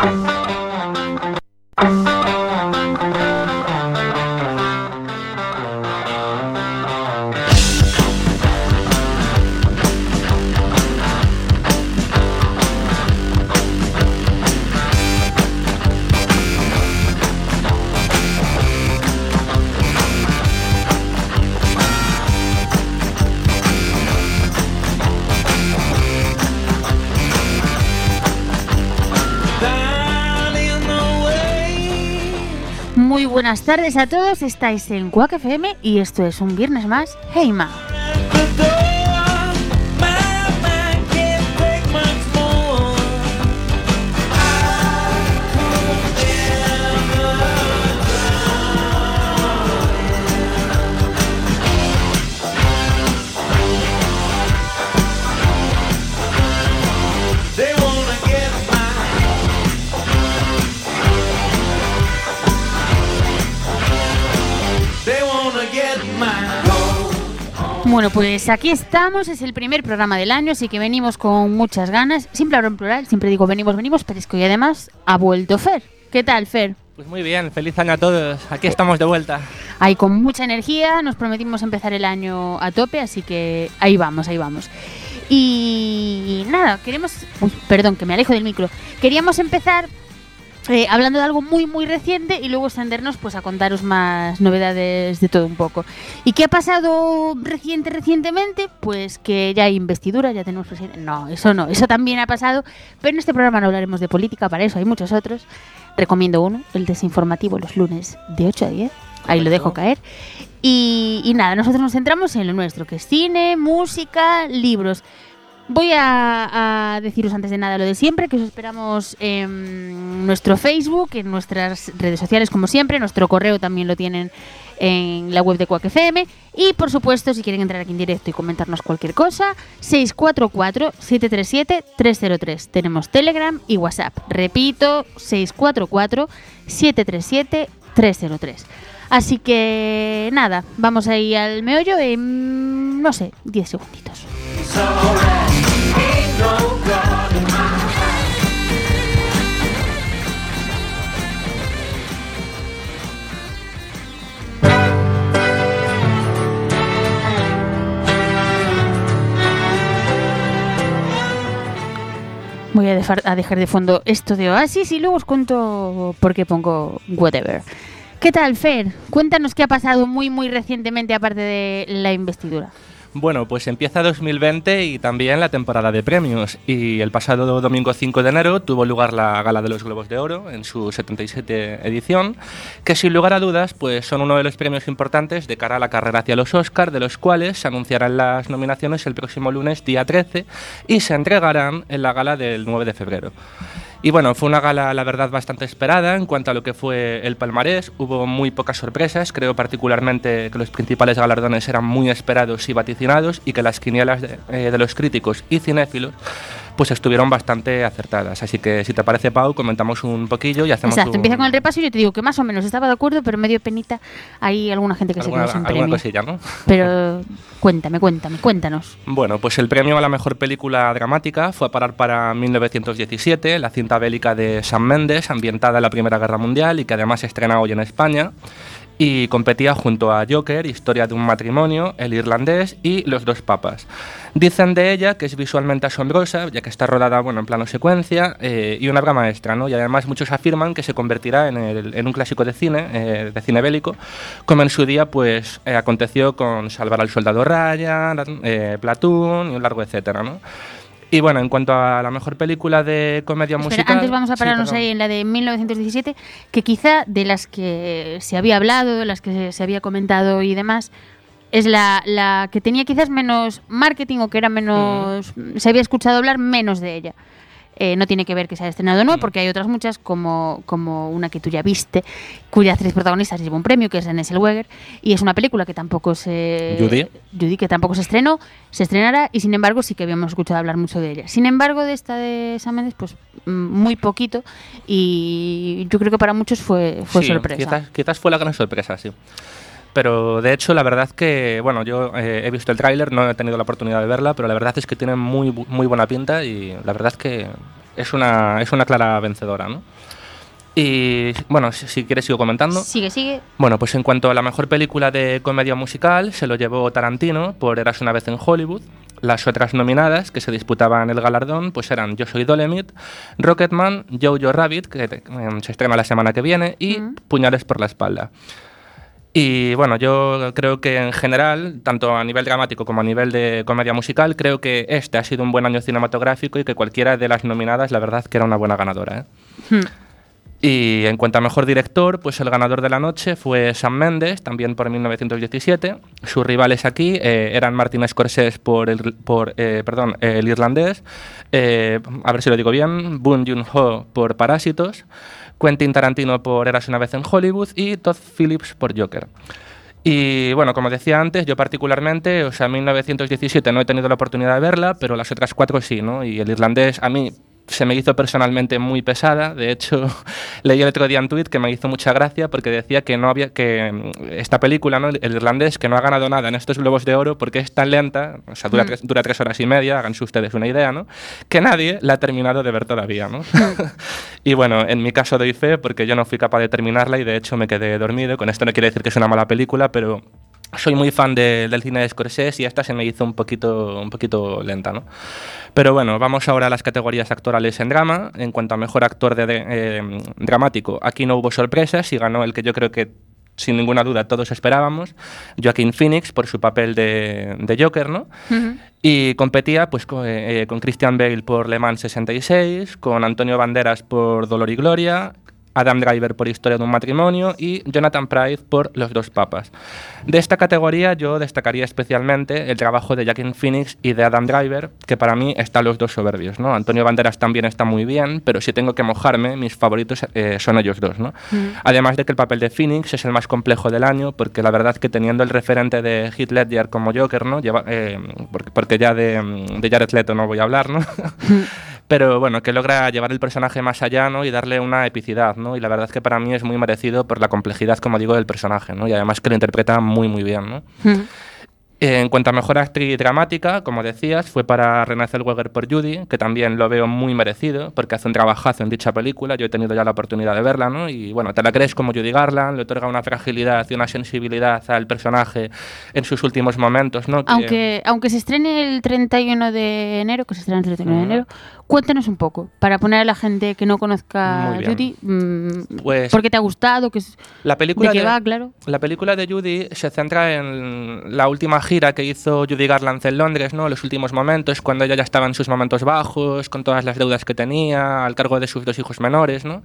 Muy buenas tardes a todos, estáis en Quack FM y esto es un viernes más, Heima. Bueno, pues aquí estamos, es el primer programa del año, así que venimos con muchas ganas. Siempre hablo en plural, siempre digo venimos, venimos, pero es que hoy además ha vuelto Fer. ¿Qué tal, Fer? Pues muy bien, feliz año a todos. Aquí estamos de vuelta. Ahí con mucha energía, nos prometimos empezar el año a tope, así que ahí vamos, ahí vamos. Y nada, queremos... Uy, perdón, que me alejo del micro. Queríamos empezar eh, hablando de algo muy, muy reciente y luego extendernos pues a contaros más novedades de todo un poco. ¿Y qué ha pasado reciente, recientemente? Pues que ya hay investidura, ya tenemos presidente. No, eso no, eso también ha pasado, pero en este programa no hablaremos de política, para eso hay muchos otros. Recomiendo uno, el desinformativo, los lunes de 8 a 10. Ahí lo dejo caer. Y, y nada, nosotros nos centramos en lo nuestro, que es cine, música, libros. Voy a, deciros antes de nada lo de siempre, que os esperamos en nuestro Facebook, en nuestras redes sociales como siempre, nuestro correo también lo tienen en la web de Quack FM y por supuesto si quieren entrar aquí en directo y comentarnos cualquier cosa, 644-737-303. Tenemos Telegram y WhatsApp. Repito, 644-737-303. Así que nada, vamos ahí al meollo en, no sé, 10 segunditos. Voy a, defar- a dejar de fondo esto de Oasis y luego os cuento por qué pongo whatever. ¿Qué tal, Fer? Cuéntanos qué ha pasado muy, muy recientemente aparte de la investidura. Bueno, pues empieza 2020 y también la temporada de premios. Y el pasado domingo 5 de enero tuvo lugar la Gala de los Globos de Oro en su 77 edición, que sin lugar a dudas pues son uno de los premios importantes de cara a la carrera hacia los Oscars, de los cuales se anunciarán las nominaciones el próximo lunes día 13 y se entregarán en la gala del 9 de febrero. Y bueno, fue una gala, la verdad, bastante esperada en cuanto a lo que fue el palmarés. Hubo muy pocas sorpresas. Creo particularmente que los principales galardones eran muy esperados y vaticinados y que las quinielas de, eh, los críticos y cinéfilos pues estuvieron bastante acertadas. Así que si te parece, Pau, comentamos un poquillo y hacemos Exacto, un- empieza con el repaso y yo te digo que más o menos estaba de acuerdo, pero medio penita hay alguna gente que se alguna, quedó sin alguna premio. cosilla, ¿no? Pero cuéntame, cuéntame, cuéntanos. Bueno, pues el premio a la mejor película dramática fue a parar para 1917, la cinta bélica de Sam Mendes, ambientada en la Primera Guerra Mundial y que además se estrena hoy en España. Y competía junto a Joker, Historia de un matrimonio, El irlandés y Los dos papas. Dicen de ella que es visualmente asombrosa, ya que está rodada bueno, en plano secuencia, eh, y una obra maestra, ¿no? Y además muchos afirman que se convertirá en, un clásico de cine, eh, de cine bélico, como en su día pues eh, aconteció con Salvar al soldado Ryan, Platoon y un largo etcétera, ¿no? Y bueno, en cuanto a la mejor película de comedia Espera, musical... antes vamos a pararnos ahí en la de 1917, que quizá de las que se había hablado, de las que se había comentado y demás, es la, la que tenía quizás menos marketing o que era menos. Se había escuchado hablar menos de ella. Eh, no tiene que ver que se haya estrenado o no, porque hay otras muchas, como, como una que tú ya viste, cuya actriz protagonista se llevó un premio, que es Renée Zellweger, y es una película que tampoco se... Judy. Judy, que tampoco se estrenó, se estrenará, y sin embargo sí que habíamos escuchado hablar mucho de ella. Sin embargo, de esta de Sam Mendes, pues mm, muy poquito, y yo creo que para muchos fue, fue Sí, sorpresa. Quizás, quizás fue la gran sorpresa, sí. Pero de hecho, la verdad que, bueno, yo eh, he visto el tráiler, no he tenido la oportunidad de verla, pero la verdad es que tiene muy, muy buena pinta y la verdad es que es una, es una clara vencedora, ¿no? Y bueno, si, si quieres sigo comentando. Sigue, sigue. Bueno, pues en cuanto a la mejor película de comedia musical, se lo llevó Tarantino por Eras una vez en Hollywood. Las otras nominadas que se disputaban el galardón pues eran Yo soy Dolemite, Rocketman, Jojo Rabbit, que eh, se estrena la semana que viene, y Mm. Puñales por la espalda. Y bueno, yo creo que en general, tanto a nivel dramático como a nivel de comedia musical, creo que este ha sido un buen año cinematográfico y que cualquiera de las nominadas, la verdad, que era una buena ganadora. ¿eh? Hmm. Y en cuanto a mejor director, pues el ganador de la noche fue Sam Mendes, también por 1917. Sus rivales aquí eh, eran Martin Scorsese por el, por, eh, perdón, el irlandés, a ver si lo digo bien, Boon Joon-ho por Parásitos, Quentin Tarantino por Eras una vez en Hollywood y Todd Phillips por Joker. Y bueno, como decía antes, yo particularmente, o sea, 1917 no he tenido la oportunidad de verla, pero las otras cuatro sí, ¿no? Y el irlandés a mí se me hizo personalmente muy pesada. De hecho, leí el otro día un tuit que me hizo mucha gracia porque decía que no había que mm, esta película, ¿no? el irlandés, que no ha ganado nada en estos globos de oro porque es tan lenta, o sea, dura, Mm. tres, dura tres horas y media, háganse ustedes una idea, ¿no? Que nadie la ha terminado de ver todavía, ¿no? y bueno, en mi caso doy fe porque yo no fui capaz de terminarla y de hecho me quedé dormido. Con esto no quiere decir que es una mala película, pero soy muy fan de- del cine de Scorsese y esta se me hizo un poquito, un poquito lenta, ¿no? Pero bueno, vamos ahora a las categorías actorales en drama. En cuanto a mejor actor de, eh, dramático, aquí no hubo sorpresas y ganó el que yo creo que sin ninguna duda todos esperábamos, Joaquin Phoenix por su papel de, de Joker, ¿no? Ujú. Y competía pues, con, eh, con Christian Bale por Le Mans 66, con Antonio Banderas por Dolor y Gloria, Adam Driver por Historia de un matrimonio y Jonathan Pryce por Los dos papas. De esta categoría yo destacaría especialmente el trabajo de Joaquin Phoenix y de Adam Driver, que para mí están los dos soberbios. ¿no? Antonio Banderas también está muy bien, pero si tengo que mojarme, mis favoritos eh, son ellos dos. ¿no? Además de que el papel de Phoenix es el más complejo del año, porque la verdad que teniendo el referente de Heath Ledger como Joker, ¿no? Lleva- eh, porque, porque ya de, de Jared Leto no voy a hablar, ¿no? pero bueno, que logra llevar el personaje más allá ¿no? y darle una epicidad, ¿no? Y la verdad que para mí es muy merecido por la complejidad, como digo, del personaje, ¿no? Y además que lo interpreta muy, muy bien, ¿no? En cuanto a mejor actriz dramática, como decías, fue para Renée Zellweger por Judy, que también lo veo muy merecido, porque hace un trabajazo en dicha película. Yo he tenido ya la oportunidad de verla, ¿no? Y bueno, te la crees como Judy Garland, le otorga una fragilidad y una sensibilidad al personaje en sus últimos momentos, ¿no? Que- Aunque, aunque se estrene el 31 de enero, que se estrena el 31 de Ujú. enero, cuéntanos un poco, para poner a la gente que no conozca. Judy, mm, Pues- ¿por qué te ha gustado? Que es, La película ¿De qué de- va, claro? La película de Judy se centra en la última gira que hizo Judy Garland en Londres, ¿no? Los últimos momentos, cuando ella ya estaba en sus momentos bajos, con todas las deudas que tenía, al cargo de sus dos hijos menores, ¿no?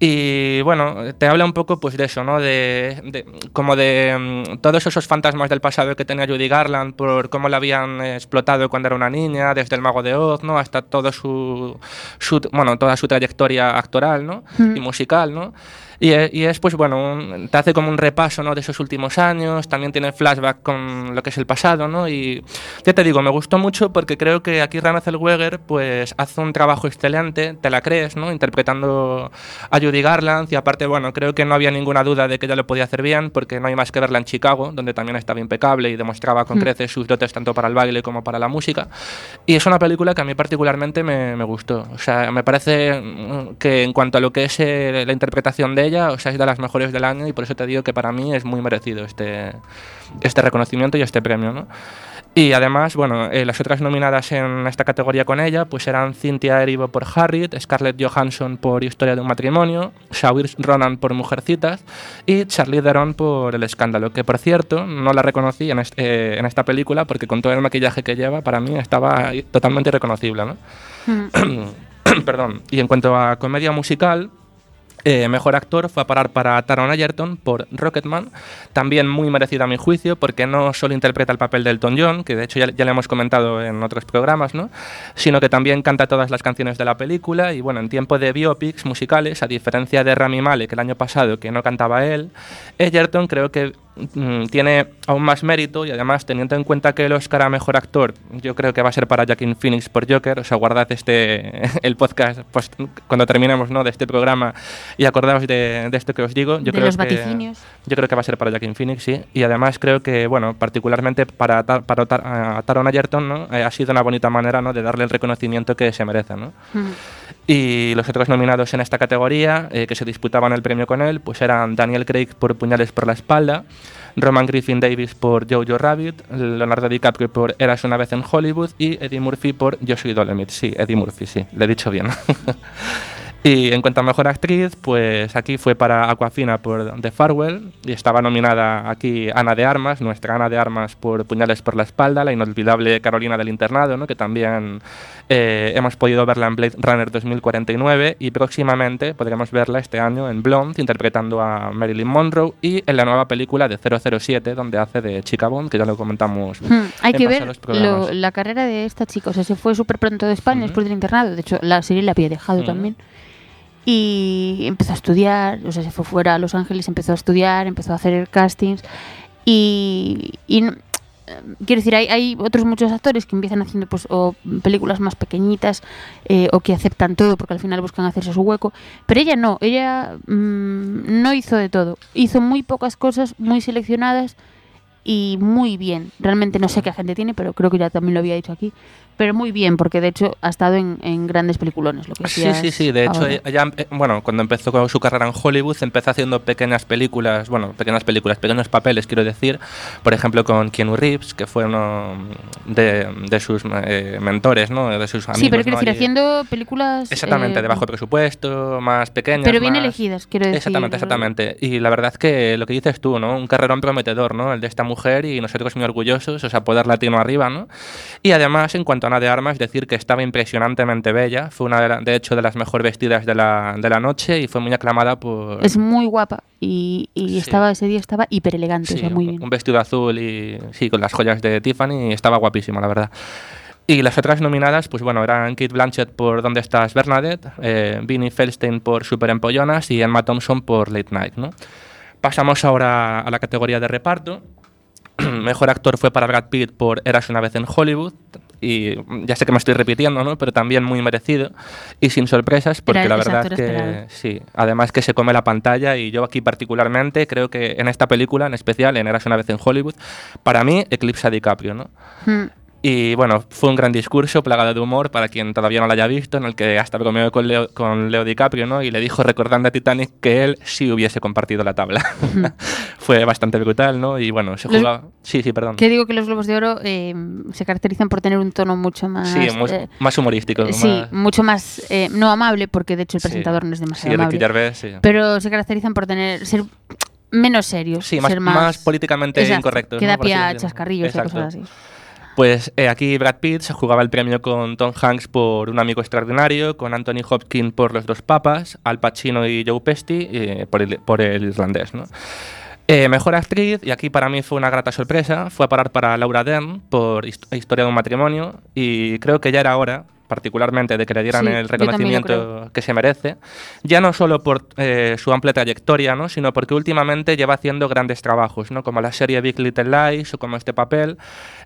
Y bueno, te habla un poco pues de eso, ¿no? De, de- como de mm, todos esos fantasmas del pasado que tenía Judy Garland por cómo la habían explotado cuando era una niña, desde el mago de Oz, ¿no? Hasta todo su, su bueno, toda su trayectoria actoral, ¿no? Mm. Y musical, ¿no? Y, e- y es, pues bueno, un- te hace como un repaso ¿no? de esos últimos años, también tiene flashback con lo que es el pasado, ¿no? Y ya te digo, me gustó mucho porque creo que aquí Rana Zellweger pues hace un trabajo excelente, te la crees, ¿no? Interpretando a Judy Garland y aparte, bueno, creo que no había ninguna duda de que ella lo podía hacer bien porque no hay más que verla en Chicago, donde también estaba impecable y demostraba con Mm. creces sus dotes tanto para el baile como para la música. Y es una película que a mí particularmente me, me gustó. O sea, me parece mm, que en cuanto a lo que es eh, la interpretación de ella, o sea, es de las mejores del año y por eso te digo que para mí es muy merecido este, este reconocimiento y este premio, ¿no? Y además, bueno, eh, las otras nominadas en esta categoría con ella pues eran Cynthia Erivo por Harriet, Scarlett Johansson por Historia de un matrimonio, Saoirse Ronan por Mujercitas y Charlie Theron por El escándalo, que por cierto no la reconocí en, est- eh, en esta película porque con todo el maquillaje que lleva para mí estaba totalmente irreconocible, ¿no? Mm. Perdón. Y en cuanto a comedia musical, eh, mejor actor fue a parar para Taron Egerton por Rocketman, también muy merecido a mi juicio, porque no solo interpreta el papel de Elton John, que de hecho ya, ya le hemos comentado en otros programas, ¿no? sino que también canta todas las canciones de la película y bueno, en tiempo de biopics musicales, a diferencia de Rami Malek el año pasado, que no cantaba él, Egerton creo que mm, tiene aún más mérito y además teniendo en cuenta que el Oscar a Mejor Actor yo creo que va a ser para Joaquin Phoenix por Joker, o sea, guardad este, el podcast post- cuando terminemos ¿no? de este programa y acordaos de, de esto que os digo. Yo De creo los que, vaticinios. Yo creo que va a ser para Joaquin Phoenix, sí. Y además creo que, bueno, particularmente para, Tar- para Tar- a Taron Egerton, ¿no? Eh, ha sido una bonita manera, ¿no? De darle el reconocimiento que se merece, ¿no? Mm. Y los otros nominados en esta categoría, eh, que se disputaban el premio con él, pues eran Daniel Craig por Puñales por la espalda, Roman Griffin Davis por Jojo Rabbit, Leonardo DiCaprio por Eras una vez en Hollywood y Eddie Murphy por Yo soy Dolemite. Sí, Eddie Murphy, sí, le he dicho bien. Y en cuanto a mejor actriz, pues aquí fue para Aquafina por The Farewell y estaba nominada aquí Ana de Armas, nuestra Ana de Armas por Puñales por la espalda, la inolvidable Carolina del Internado, ¿no? que también eh, hemos podido verla en Blade Runner 2049 y próximamente podremos verla este año en Blonde interpretando a Marilyn Monroe y en la nueva película de 007 donde hace de Chica Bond, que ya lo comentamos. Hmm, Hay en que ver lo- la carrera de esta chica. O sea, se fue súper pronto de España después del internado. De hecho, la serie la había dejado también. Y empezó a estudiar. O sea, se fue fuera a Los Ángeles, empezó a estudiar, empezó a hacer castings. Y. y eh, Quiero decir, hay, hay otros muchos actores que empiezan haciendo pues o películas más pequeñitas eh, o que aceptan todo porque al final buscan hacerse su hueco. Pero ella no, ella mm, no hizo de todo. Hizo muy pocas cosas, muy seleccionadas y muy bien. Realmente no sé qué gente tiene, pero creo que ya también lo había dicho aquí. Pero muy bien, porque de hecho ha estado en, en grandes peliculones. Lo que Sí, sí, sí. De hecho, ahora. ella, eh, bueno, cuando empezó con su carrera en Hollywood, empezó haciendo pequeñas películas, bueno, pequeñas películas, pequeños papeles, quiero decir. Por ejemplo, con Keanu Reeves, que fue uno de, de sus eh, mentores, ¿no? De sus amigos. sí, pero quiero ¿no? decir, haciendo películas. Exactamente, eh, de bajo presupuesto, más pequeñas. Pero bien más- elegidas, quiero decir. Exactamente, exactamente. Y la verdad es que lo que dices tú, ¿no? Un carrerón prometedor, ¿no? El de esta mujer y nosotros muy orgullosos, o sea, poder latino arriba, ¿no? Y además, en cuanto a De Armas, decir que estaba impresionantemente bella. Fue una, de, la- de hecho, de las mejor vestidas de la, de la noche y fue muy aclamada por... Es muy guapa y, y Sí. estaba ese día estaba hiper elegante, Sí, o sea, muy un- bien. un vestido azul y sí, con las joyas de Tiffany, y estaba guapísima, la verdad. Y las otras nominadas, pues bueno, eran Kate Blanchett por ¿Dónde estás, Bernadette?, eh, Vinnie Feldstein por Super Empollonas y Emma Thompson por Late Night, ¿no? Pasamos ahora a la categoría de reparto. Mejor actor fue para Brad Pitt por Eras una vez en Hollywood. Y ya sé que me estoy repitiendo, ¿no? Pero también muy merecido y sin sorpresas, porque Era la verdad que esperado. sí. Además que se come la pantalla y yo aquí particularmente creo que en esta película, en especial, en Eras una vez en Hollywood, para mí eclipsa a DiCaprio, ¿no? Mm. Y bueno, fue un gran discurso plagado de humor para quien todavía no lo haya visto, en el que hasta bromeó con Leo, con Leo DiCaprio, ¿no? Y le dijo, recordando a Titanic, que él sí hubiese compartido la tabla. fue bastante brutal, ¿no? Y bueno, se Los- jugaba... Sí, sí, perdón. Que digo que los Globos de Oro eh, se caracterizan por tener un tono mucho más. Sí, mu- eh, más humorístico. sí, más- mucho más. eh, no amable, porque de hecho el Sí. presentador no es Sí, demasiado Ricky amable. Gervais, sí. Pero se caracterizan por tener ser menos serios. Sí, más, ser más, políticamente Exacto, incorrectos. Que ¿no? da pie a chascarrillos y cosas así. Pues eh, aquí Brad Pitt se jugaba el premio con Tom Hanks por Un amigo extraordinario, con Anthony Hopkins por Los dos papas, Al Pacino y Joe Pesci eh, por, el, por irlandés. Eh, mejor actriz, y aquí para mí fue una grata sorpresa, fue a parar para Laura Dern por Hist- Historia de un matrimonio y creo que ya era hora particularmente de que le dieran Sí, el reconocimiento que se merece, ya no solo por eh, su amplia trayectoria, ¿no? sino porque últimamente lleva haciendo grandes trabajos, ¿no? como la serie Big Little Lies o como este papel,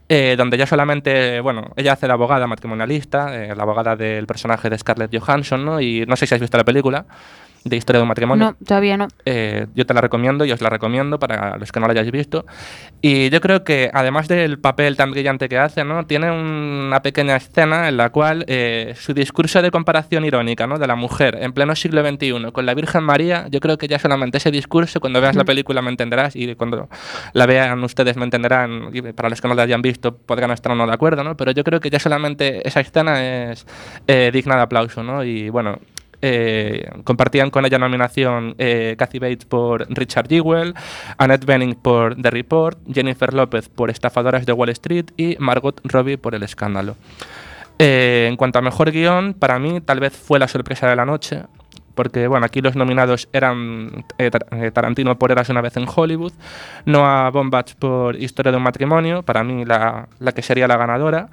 eh, donde ya solamente, bueno, ella hace la abogada matrimonialista, eh, la abogada del personaje de Scarlett Johansson, ¿no? y no sé si has visto la película de Historia de un matrimonio. No, todavía no. Eh, yo te la recomiendo y os la recomiendo para los que no la hayáis visto. Y yo creo que además del papel tan brillante que hace, ¿no? tiene una pequeña escena en la cual eh, su discurso de comparación irónica ¿no? de la mujer en pleno siglo XXI con la Virgen María, yo creo que ya solamente ese discurso, cuando veas la Mm. película me entenderás y cuando la vean ustedes me entenderán, y para los que no la hayan visto podrán estar o no de acuerdo, ¿no? pero yo creo que ya solamente esa escena es eh, digna de aplauso. ¿no? Y bueno, eh, compartían con ella nominación eh, Kathy Bates por Richard Jewell, Annette Bening por The Report, Jennifer López por Estafadoras de Wall Street y Margot Robbie por El Escándalo. Eh, en cuanto a mejor guion, para mí tal vez fue la sorpresa de la noche, porque bueno, aquí los nominados eran eh, eh, Tarantino por Eras una vez en Hollywood, Noah Baumbach por Historia de un matrimonio, para mí la, la que sería la ganadora,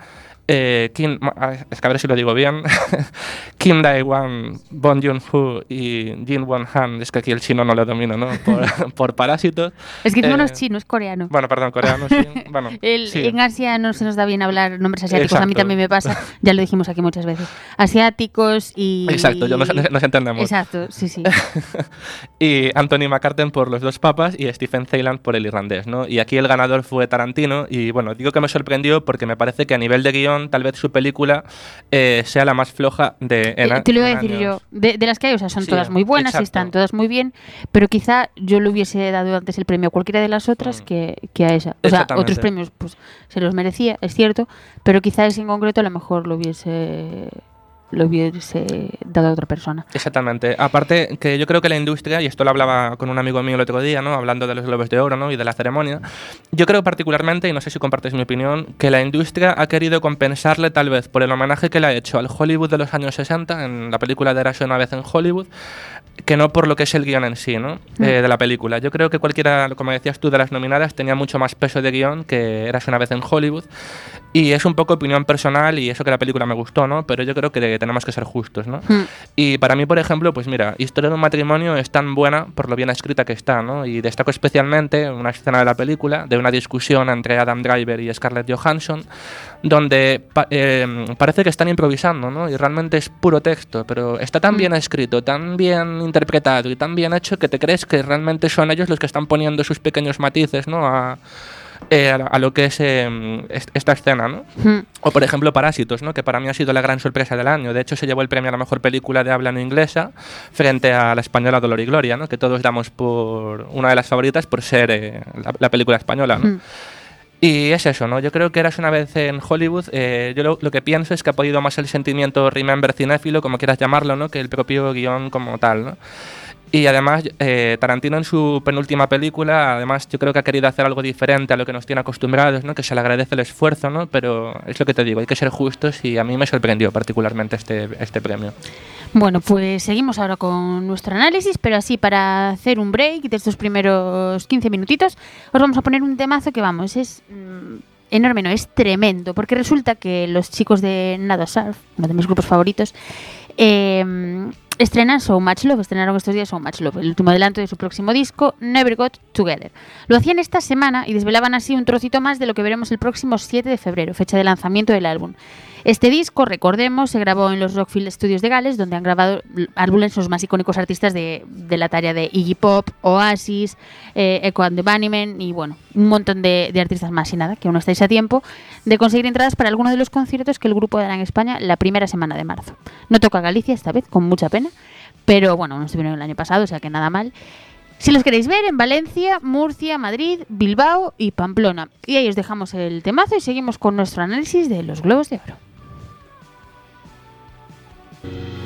eh, Kim, ah, es que a ver si lo digo bien, Kim Dae-wan, Bong Joon-ho y Jin Won-han, es que aquí el chino no lo domino, ¿no? Por, por Parásitos. Es que no es Eh, chino, es coreano. Bueno, perdón, coreano, sí. Bueno, El- sí. En Asia no se nos da bien hablar nombres asiáticos, a mí Exacto. también me pasa, ya lo dijimos aquí muchas veces. Asiáticos y... Exacto, yo nos, nos entendemos. Exacto, sí, sí. y Anthony McCarten por los dos papas y Stephen Thailand por el irlandés, ¿no? Y aquí el ganador fue Tarantino y bueno, digo que me sorprendió porque me parece que a nivel de guion tal vez su película eh, sea la más floja de en, Eh, te lo iba a decir años. yo. De, de las que hay, o sea, son Sí, todas muy buenas y exacto. están todas muy bien, pero quizá yo le hubiese dado antes el premio a cualquiera de las otras Mm. que, que a esa. O sea, otros premios pues se los merecía, es cierto, pero quizá ese en concreto a lo mejor lo hubiese lo hubiese dado a otra persona. Exactamente. Aparte, que yo creo que la industria, y esto lo hablaba con un amigo mío el otro día, ¿no? Hablando de los Globos de Oro, ¿no? Y de la ceremonia. Yo creo particularmente, y no sé si compartes mi opinión, que la industria ha querido compensarle tal vez por el homenaje que le ha hecho al Hollywood de los años 60, en la película de Érase una vez en Hollywood, que no por lo que es el guion en sí, ¿no? Mm. Eh, de la película. Yo creo que cualquiera, como decías tú, de las nominadas tenía mucho más peso de guion que Érase una vez en Hollywood. Y es un poco opinión personal y eso que la película me gustó, ¿no? Pero yo creo que tenemos que ser justos, ¿no? Hmm. Y para mí, por ejemplo, pues mira, Historia de un matrimonio es tan buena por lo bien escrita que está, ¿no? Y destaco especialmente una escena de la película de una discusión entre Adam Driver y Scarlett Johansson, donde pa- eh, parece que están improvisando, ¿no? Y realmente es puro texto, pero está tan Mm. bien escrito, tan bien interpretado y tan bien hecho que te crees que realmente son ellos los que están poniendo sus pequeños matices, ¿no? A, eh, a, lo que es eh, est- esta escena, ¿no? Hmm. O por ejemplo Parásitos, ¿no? que para mí ha sido la gran sorpresa del año. De hecho se llevó el premio a la mejor película de habla no inglesa frente a la española Dolor y Gloria, ¿no? que todos damos por una de las favoritas por ser eh, la, la película española. ¿no? Hmm. Y es eso, ¿no? Yo creo que eras una vez en Hollywood. eh, yo lo, lo que pienso es que ha podido más el sentimiento remember cinéfilo, como quieras llamarlo, ¿no? Que el propio guion como tal, ¿no? Y además, eh, Tarantino en su penúltima película, además yo creo que ha querido hacer algo diferente a lo que nos tiene acostumbrados, ¿no? Que se le agradece el esfuerzo, ¿no? Pero es lo que te digo, hay que ser justos y a mí me sorprendió particularmente este, este premio. Bueno, pues seguimos ahora con nuestro análisis, pero así para hacer un break de estos primeros 15 minutitos, os vamos a poner un temazo que vamos, es mm, enorme, no, es tremendo, porque resulta que los chicos de Nado Surf, uno de mis grupos favoritos, eh, estrenan So Much Love, estrenaron estos días So Much Love, el último adelanto de su próximo disco, Never Got Together. Lo hacían esta semana y desvelaban así un trocito más de lo que veremos el próximo 7 de febrero, fecha de lanzamiento del álbum. Este disco, recordemos, se grabó en los Rockfield Studios de Gales, donde han grabado álbumes los más icónicos artistas de, de la talla de Iggy Pop, Oasis, eh, Echo and the Bunnymen y bueno, un montón de, de artistas más y nada, que aún no estáis a tiempo de conseguir entradas para alguno de los conciertos que el grupo dará en España la primera semana de marzo. No toca Galicia esta vez, con mucha pena, pero bueno, no estuvieron el año pasado, o sea que nada mal. Si los queréis ver en Valencia, Murcia, Madrid, Bilbao y Pamplona. Y ahí os dejamos el temazo y seguimos con nuestro análisis de los globos de oro. thank you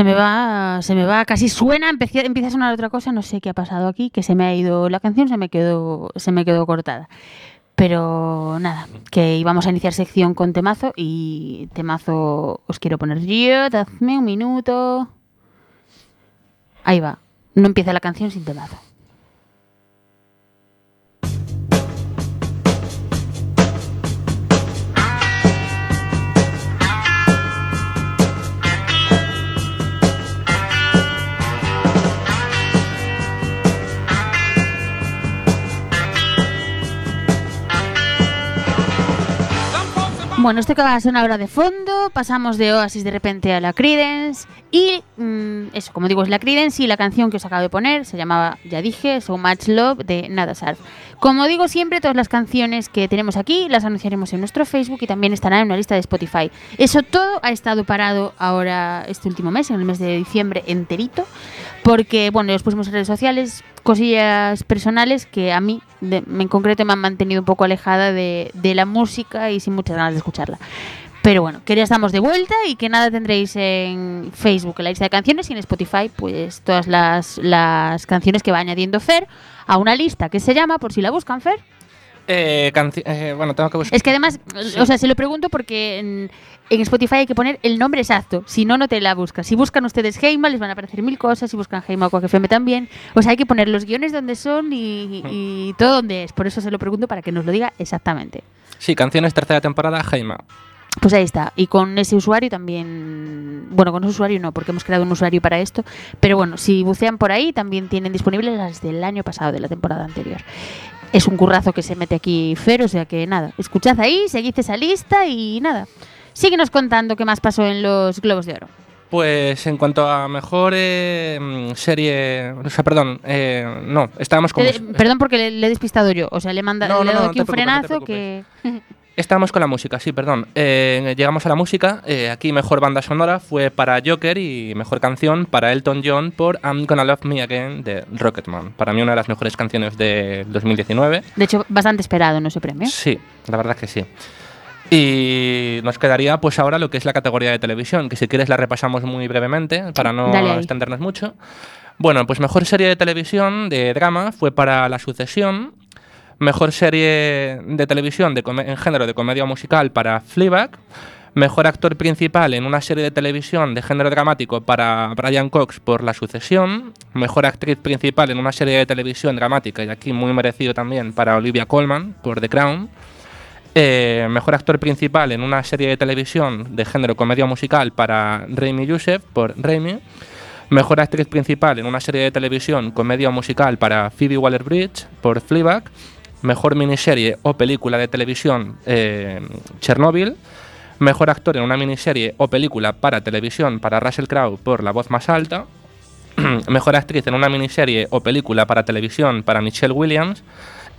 Se me va, se me va, casi suena, empieza, empieza a sonar otra cosa, no sé qué ha pasado aquí, que se me ha ido la canción, se me quedó, se me quedó cortada. Pero nada, que íbamos a iniciar sección con temazo y temazo os quiero poner yo, dadme un minuto. Ahí va, no empieza la canción sin temazo. Bueno, esto que va a sonar ahora de fondo, pasamos de Oasis de repente a la Credence y mm, eso, como digo, es la Credence y la canción que os acabo de poner se llamaba, ya dije, So Much Love de Nada. Como digo siempre, todas las canciones que tenemos aquí las anunciaremos en nuestro Facebook y también estarán en una lista de Spotify. Eso todo ha estado parado ahora este último mes, en el mes de diciembre enterito, porque, bueno, los pusimos en redes sociales, cosillas personales que a mí, de- en concreto, me han mantenido un poco alejada de, de la música y sin muchas ganas de escucharla. Pero bueno, que ya estamos de vuelta y que nada tendréis en Facebook, en la lista de canciones y en Spotify, pues todas las, las canciones que va añadiendo Fer a una lista que se llama, por si la buscan, Fer. Eh, eh, bueno, tengo que buscar. Es que además, o sea, se lo pregunto porque en, en Spotify hay que poner el nombre exacto, si no, no te la buscas. Si buscan ustedes Heima, les van a aparecer mil cosas, si buscan Heima o FM también. O sea, hay que poner los guiones donde son y, y todo donde es. Por eso se lo pregunto para que nos lo diga exactamente. Sí, canciones tercera temporada, Jaima. Pues ahí está. Y con ese usuario también. Bueno, con ese usuario no, porque hemos creado un usuario para esto. Pero bueno, si bucean por ahí, también tienen disponibles las del año pasado, de la temporada anterior. Es un currazo que se mete aquí Fer, o sea que nada. Escuchad ahí, seguid esa lista y nada. Síguenos contando qué más pasó en los Globos de Oro. Pues en cuanto a mejor eh, mm, serie. O sea, perdón, eh, no, estábamos con. Te- perdón porque le, le he despistado yo. O sea, le he mandado No, no, aquí un frenazo que. Estábamos con la música, sí, perdón. Eh, llegamos a la música. eh, aquí mejor banda sonora fue para Joker y mejor canción para Elton John por I'm Gonna Love Me Again de Rocketman. Para mí una de las mejores canciones de 2019. De hecho, bastante esperado, ¿no? Ese premio. Sí, la verdad que sí. Y nos quedaría pues ahora lo que es la categoría de televisión, que si quieres la repasamos muy brevemente para no extendernos mucho. Bueno, pues mejor serie de televisión de drama fue para La Sucesión. Mejor serie de televisión de en género de comedia musical para Fleabag. Mejor actor principal en una serie de televisión de género dramático para Brian Cox por La Sucesión. Mejor actriz principal en una serie de televisión dramática, y aquí muy merecido también para Olivia Colman por The Crown. Eh, mejor actor principal en una serie de televisión de género comedia musical para Raimi Youssef por Raimi. Mejor actriz principal en una serie de televisión comedia musical para Phoebe Waller-Bridge por Fleabag. Mejor miniserie o película de televisión eh, Chernobyl. Mejor actor en una miniserie o película para televisión para Russell Crowe por La voz más alta. Mejor actriz en una miniserie o película para televisión para Michelle Williams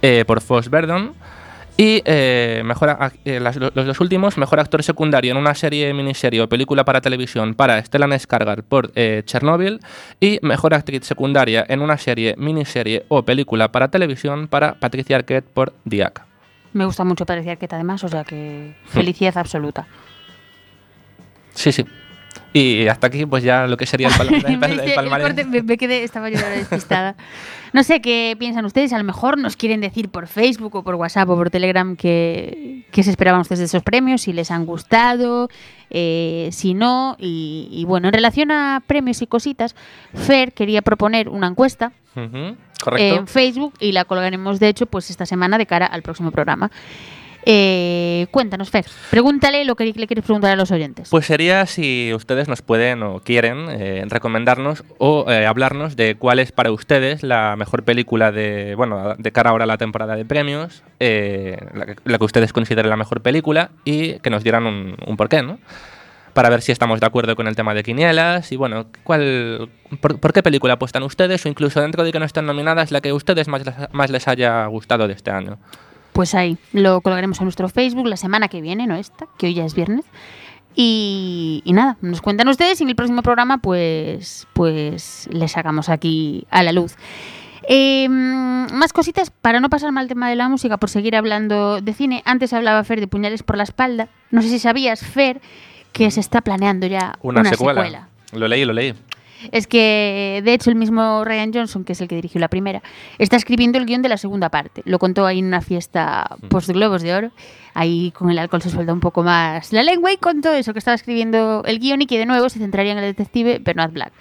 eh, por Foss Verdon. Y eh, mejor eh, las- los dos últimos, mejor actor secundario en una serie, miniserie o película para televisión para Stellan Skarsgård por eh, Chernobyl. Y mejor actriz secundaria en una serie, miniserie o película para televisión para Patricia Arquette por Diac. Me gusta mucho Patricia Arquette además, o sea que felicidad absoluta. Sí, sí. Y hasta aquí, pues ya lo que sería el, palmarés. corte- me, me quedé, estaba yo despistada. No sé qué piensan ustedes, a lo mejor nos quieren decir por Facebook o por WhatsApp o por Telegram que, que se esperaban ustedes de esos premios, si les han gustado, eh, si no. Y, y bueno, en relación a premios y cositas, Fer quería proponer una encuesta en Facebook y la colgaremos, de hecho, pues esta semana de cara al próximo programa. Eh, cuéntanos, Fer, pregúntale lo que le quieres preguntar a los oyentes. Pues sería si ustedes nos pueden o quieren eh, recomendarnos o eh, hablarnos de cuál es para ustedes la mejor película de, bueno, de cara ahora a la temporada de premios, eh, la, que, la que ustedes consideren la mejor película y que nos dieran un, un porqué, ¿no? para ver si estamos de acuerdo con el tema de quinielas y bueno, ¿cuál, por, qué película apuestan ustedes o incluso dentro de que no estén nominadas la que a ustedes más, más les haya gustado de este año? Pues ahí, lo colgaremos en nuestro Facebook la semana que viene, no esta, que hoy ya es viernes. Y, y nada, nos cuentan ustedes y en el próximo programa pues, pues les sacamos aquí a la luz. Eh, más cositas para no pasar mal el tema de la música, por seguir hablando de cine. Antes hablaba Fer de Puñales por la espalda. No sé si sabías, Fer, que se está planeando ya Una, una, secuela. secuela. Lo leí, lo leí. Es que, de hecho, el mismo Ryan Johnson, que es el que dirigió la primera, está escribiendo el guion de la segunda parte. Lo contó ahí en una fiesta post Globos de Oro. Ahí con el alcohol se suelta un poco más la lengua y contó eso, que estaba escribiendo el guion y que de nuevo se centraría en el detective Bernard Black.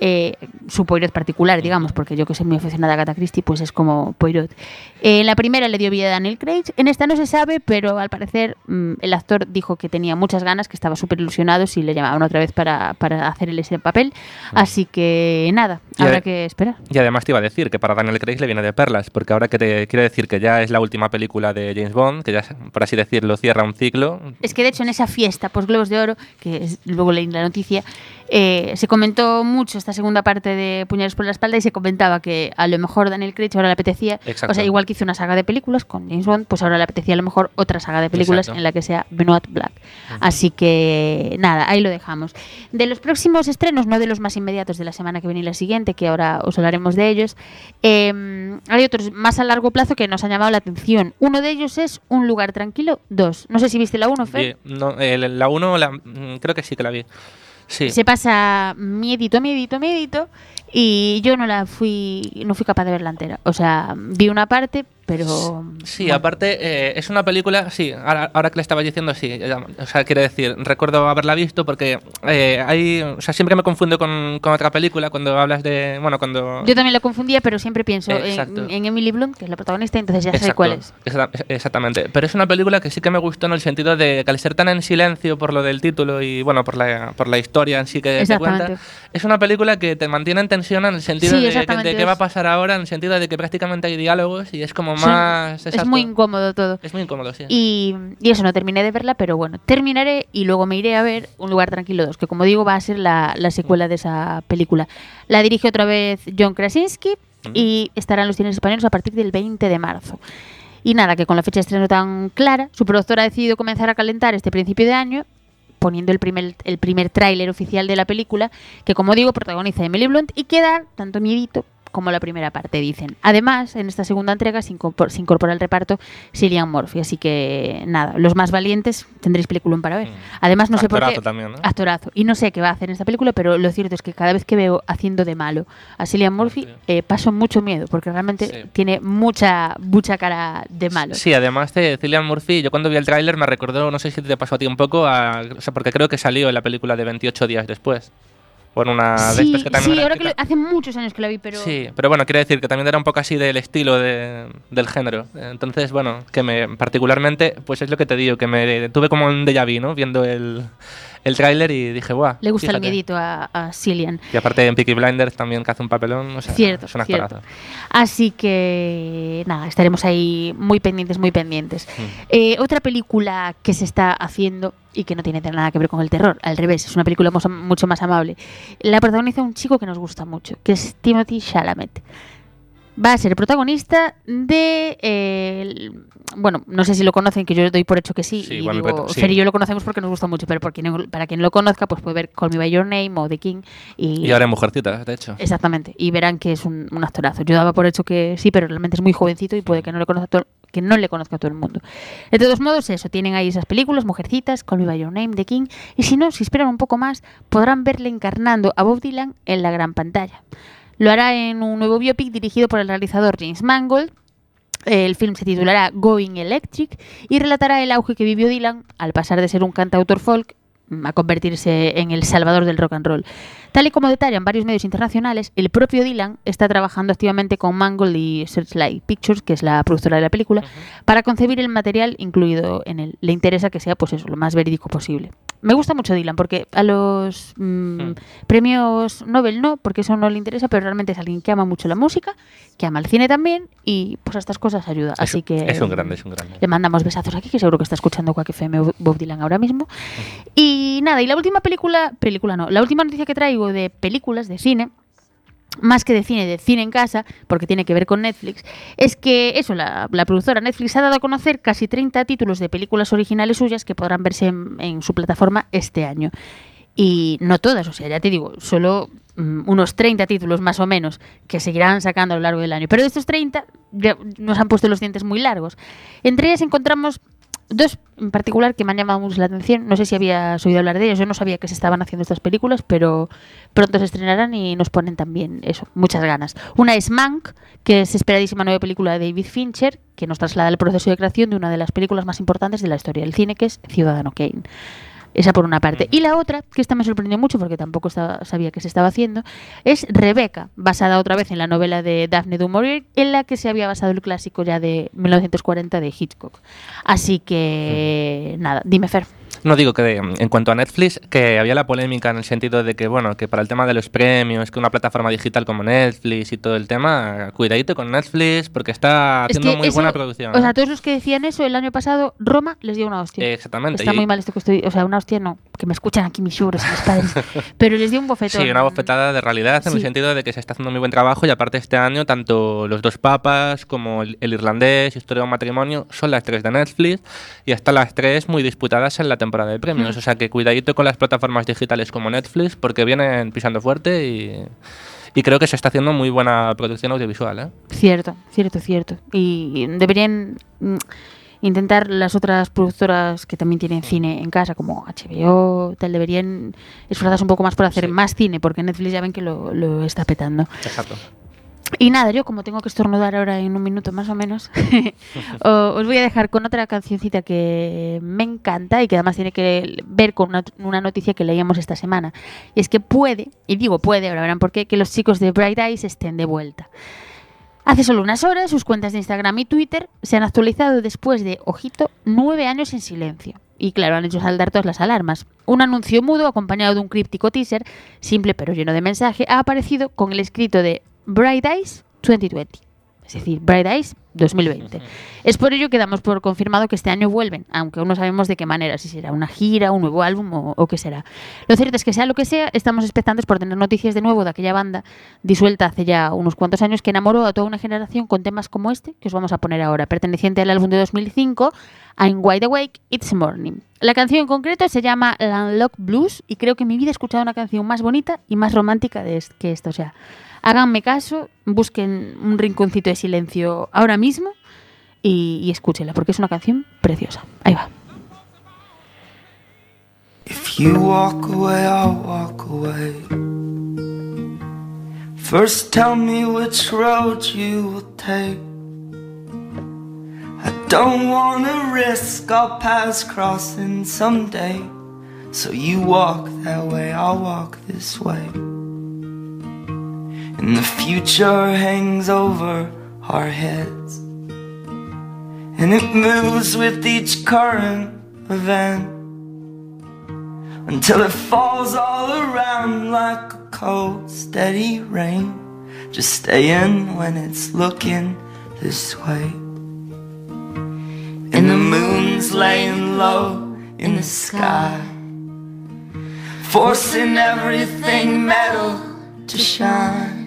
Eh, su Poirot particular, digamos, porque yo que soy muy aficionada a Agatha Christie, pues es como Poirot. Eh, en la primera le dio vida a Daniel Craig, en esta no se sabe, pero al parecer mm, el actor dijo que tenía muchas ganas, que estaba súper ilusionado si le llamaban otra vez para, para hacer ese papel. Así que nada, Y habrá que esperar. Y además te iba a decir que para Daniel Craig le viene de perlas, porque ahora que te quiero decir que ya es la última película de James Bond, que ya, por así decirlo, cierra un ciclo. Es que de hecho en esa fiesta post Globos de Oro, que es- luego leí la noticia, eh, se comentó mucho esta segunda parte de Puñales por la espalda y se comentaba que a lo mejor Daniel Craig ahora le apetecía, Exacto. o sea, igual que hizo una saga de películas con James Bond, pues ahora le apetecía a lo mejor otra saga de películas Exacto. en la que sea Benoit Black. Así que nada, ahí lo dejamos. De los próximos estrenos, no de los más inmediatos de la semana que viene y la siguiente, que ahora os hablaremos de ellos, eh, hay otros más a largo plazo que nos han llamado la atención. Uno de ellos es Un lugar tranquilo 2. No sé si viste la 1, Fer. Vi- no, eh, la 1 creo que sí que la vi. Sí. Se pasa miedito, miedito, miedito y yo no la fui no fui capaz de verla entera. O sea, vi una parte, pero Sí, bueno, aparte eh, es una película, sí, ahora, ahora que le estaba diciendo, sí, ya- o sea, quiero decir, recuerdo haberla visto porque eh, hay, o sea, siempre me confundo con, con otra película cuando hablas de, bueno, cuando... yo también la confundía, pero siempre pienso Eh, en, en Emily Blunt, que es la protagonista, entonces ya sé Exacto, cuál es. exa- Exactamente. Pero es una película que sí que me gustó en el sentido de que al ser tan en silencio por lo del título y bueno, por la, por la historia en sí que te cuenta, es una película que te mantiene en tensión en el sentido Sí, de, exactamente, de qué va a pasar ahora, en el sentido de que prácticamente hay diálogos y es como Más... es muy incómodo todo. Es muy incómodo, sí. Y, y eso, no terminé de verla, pero bueno, terminaré y luego me iré a ver Un lugar tranquilo 2, que como digo va a ser la, la secuela de esa película. La dirige otra vez John Krasinski y estará en los cines españoles a partir del 20 de marzo. Y nada, que con la fecha de estreno tan clara, su productora ha decidido comenzar a calentar este principio de año poniendo el primer, el primer tráiler oficial de la película, que como digo protagoniza Emily Blunt y queda tanto miedito como la primera parte, dicen. Además, en esta segunda entrega se incorpora, se incorpora al reparto Cillian Murphy, así que nada, los más valientes tendréis peliculón para ver. Mm. Además, no sé por qué... Actorazo también, ¿no? Actorazo. Y no sé qué va a hacer en esta película, pero lo cierto es que cada vez que veo haciendo de malo a Cillian Murphy, Sí. eh, paso mucho miedo, porque realmente Sí. tiene mucha, mucha cara de malo. Sí, además de Cillian Murphy, yo cuando vi el tráiler me recordó, no sé si te pasó a ti un poco, a, o sea, porque creo que salió en la película de 28 días después. O en una de sí, estas que también sí, ahora que lo- hace muchos años que la vi, pero... Sí, pero bueno, quiero decir que también era un poco así del estilo de- del género. Entonces, bueno, que me particularmente, pues es lo que te digo, que me tuve como un déjà vu, ¿no? Viendo el, el tráiler y dije, guau. Le gusta el fíjate". miedito a, a Cillian. Y aparte en Peaky Blinders también que hace un papelón, o sea, Cierto, es un cierto. Así que nada, estaremos ahí muy pendientes, muy pendientes. Mm. Eh, otra película que se está haciendo y que no tiene nada que ver con el terror, al revés, es una película mucho más amable. La protagoniza un chico que nos gusta mucho, que es Timothy Chalamet. Va a ser protagonista de. eh, el- bueno, no sé si lo conocen, que yo doy por hecho que sí. Sí, y digo, reto- sí. Fer y yo lo conocemos porque nos gusta mucho, pero por quien para quien lo conozca, pues puede ver Call Me By Your Name o The King. Y, Y ahora en Mujercitas, de hecho. Exactamente, y verán que es un, un actorazo. Yo daba por hecho que sí, pero realmente es muy jovencito y puede que no le conozca todo, que no le conozca a todo el mundo. De todos modos, eso, tienen ahí esas películas, Mujercitas, Call Me By Your Name, The King, y si no, si esperan un poco más, podrán verle encarnando a Bob Dylan en la gran pantalla. Lo hará en un nuevo biopic dirigido por el realizador James Mangold. El film se titulará Going Electric y relatará el auge que vivió Dylan al pasar de ser un cantautor folk a convertirse en el salvador del rock and roll. Tal y como detallan varios medios internacionales, el propio Dylan está trabajando activamente con Mangold y Searchlight Pictures, que es la productora de la película, para concebir el material incluido en él. Le interesa que sea pues eso, lo más verídico posible. Me gusta mucho Dylan porque a los mm, Mm. premios Nobel no, porque eso no le interesa, pero realmente es alguien que ama mucho la música, que ama el cine también y pues a estas cosas ayuda. Es Así que Es un grande, es un grande. le mandamos besazos aquí, que seguro que está escuchando Quack FM Bob Dylan ahora mismo. Y nada, y la última película, película no, la última noticia que traigo de películas, de cine, más que de cine, de cine en casa, porque tiene que ver con Netflix, es que eso, la, la productora Netflix ha dado a conocer casi 30 títulos de películas originales suyas que podrán verse en, su plataforma este año. Y no todas, o sea, ya te digo, solo mm, unos 30 títulos más o menos que seguirán sacando a lo largo del año. Pero de estos 30 ya nos han puesto los dientes muy largos. Entre ellas encontramos dos en particular que me han llamado mucho la atención. No sé si habías oído hablar de ellos. Yo no sabía que se estaban haciendo estas películas, pero pronto se estrenarán y nos ponen también eso, muchas ganas. Una es Mank, que es esperadísima nueva película de David Fincher, que nos traslada el proceso de creación de una de las películas más importantes de la historia del cine, que es Ciudadano Kane. Esa por una parte. Y la otra, que esta me sorprendió mucho porque tampoco estaba- sabía que se estaba haciendo, es Rebeca, basada otra vez en la novela de Daphne du Maurier, en la que se había basado el clásico ya de 1940 de Hitchcock. Así que, nada, dime Fer. No digo que de- en cuanto a Netflix, que había la polémica en el sentido de que, bueno, que para el tema de los premios, que una plataforma digital como Netflix y todo el tema, cuidadito con Netflix porque está Es haciendo muy eso- buena producción. O sea, todos los que decían eso el año pasado, Roma les dio una hostia. Exactamente. Está y- muy mal esto que estoy. O sea, una hostia no, que me escuchan aquí mis suegros y mis padres. pero les dio un bofetón. Sí, una bofetada de realidad en Sí. el sentido de que se está haciendo muy buen trabajo y aparte este año tanto los dos papas como el, el irlandés, Historia de un matrimonio, son las tres de Netflix y están las tres muy disputadas en la temporada de premios. Mm. O sea que cuidadito con las plataformas digitales como Netflix porque vienen pisando fuerte y, y creo que se está haciendo muy buena producción audiovisual. ¿eh? Cierto, cierto, cierto. Y deberían mm, intentar las otras productoras que también tienen cine en casa, como HBO, tal, deberían esforzarse un poco más por hacer Sí. más cine, porque Netflix ya ven que lo, lo está petando. Exacto. Y nada, yo como tengo que estornudar ahora en un minuto más o menos, os voy a dejar con otra cancioncita que me encanta y que además tiene que ver con una noticia que leíamos esta semana. Y es que puede, y digo puede, ahora verán por qué, que los chicos de Bright Eyes estén de vuelta. Hace solo unas horas sus cuentas de Instagram y Twitter se han actualizado después de, ojito, nueve años en silencio. Y claro, han hecho saldar todas las alarmas. Un anuncio mudo acompañado de un críptico teaser, simple pero lleno de mensaje, ha aparecido con el escrito de Bright Eyes 2020. Es decir, Bright Eyes 2020. Es por ello que damos por confirmado que este año vuelven, aunque aún no sabemos de qué manera, si será una gira, un nuevo álbum o, o qué será. Lo cierto es que sea lo que sea, estamos expectantes por tener noticias de nuevo de aquella banda disuelta hace ya unos cuantos años que enamoró a toda una generación con temas como este que os vamos a poner ahora, perteneciente al álbum de 2005, I'm Wide Awake, It's Morning. La canción en concreto se llama Landlock Blues y creo que en mi vida he escuchado una canción más bonita y más romántica de que esta. O sea, háganme caso, busquen un rinconcito de silencio ahora mismo y, y escúchenla porque es una canción preciosa. Ahí va. If you walk away, I'll walk away. First, tell me which road you will take. I don't wanna risk our paths crossing someday. So you walk that way, I'll walk this way. And the future hangs over our heads. And it moves with each current event until it falls all around like a cold, steady rain. Just stay in when it's looking this way. And the moon's laying low in the sky, forcing everything metal to shine.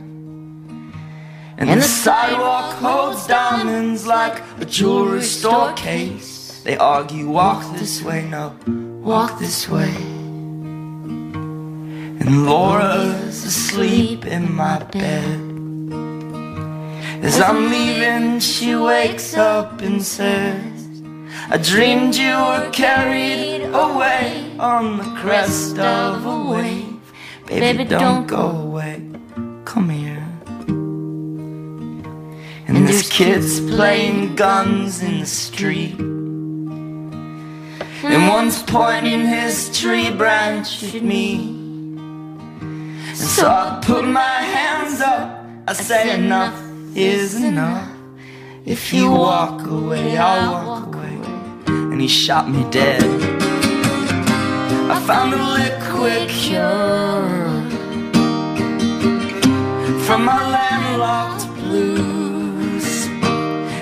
And the sidewalk holds diamonds like a jewelry store case. They argue, walk this way, no, walk this way. And Laura's asleep in my bed. As I'm leaving, she wakes up and says, I dreamed you were carried away on the crest of a wave. Baby, don't go away. Come here. And there's kids playing guns in the street. And one's pointing his tree branch at me. So I put my hands up, I say enough is enough. If you walk away, I'll walk away. And he shot me dead. I found a liquid cure from my landlocked.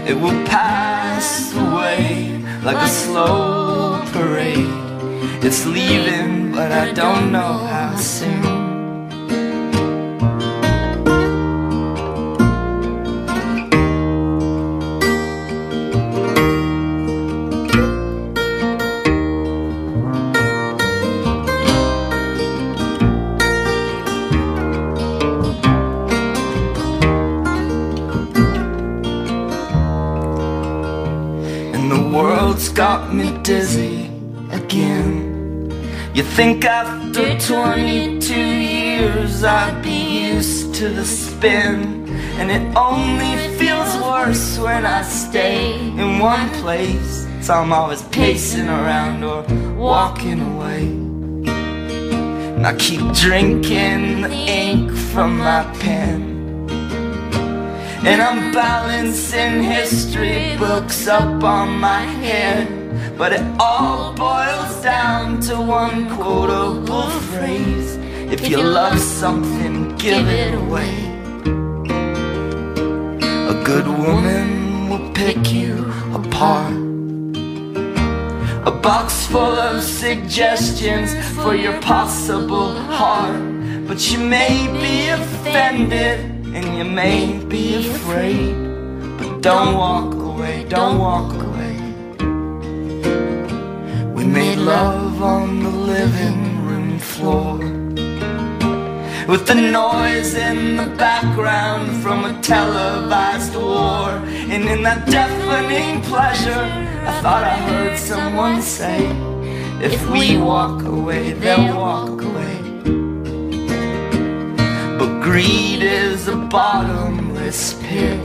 It will pass away like a slow parade. It's leaving, but I don't know how soon. Got me dizzy again. You think after 22 years I'd be used to the spin, and it only feels worse when I stay in one place. So I'm always pacing around or walking away. And I keep drinking the ink from my pen. And I'm balancing history books up on my head. But it all boils down to one quotable phrase If you love something, give it away. A good woman will pick you apart. A box full of suggestions for your possible heart. But you may be offended and you may be afraid. But don't walk away, don't walk away. We made love on the living room floor. With the noise in the background from a televised war. And in that deafening pleasure, I thought I heard someone say, If we walk away, they'll walk away. But greed is a bottomless pit.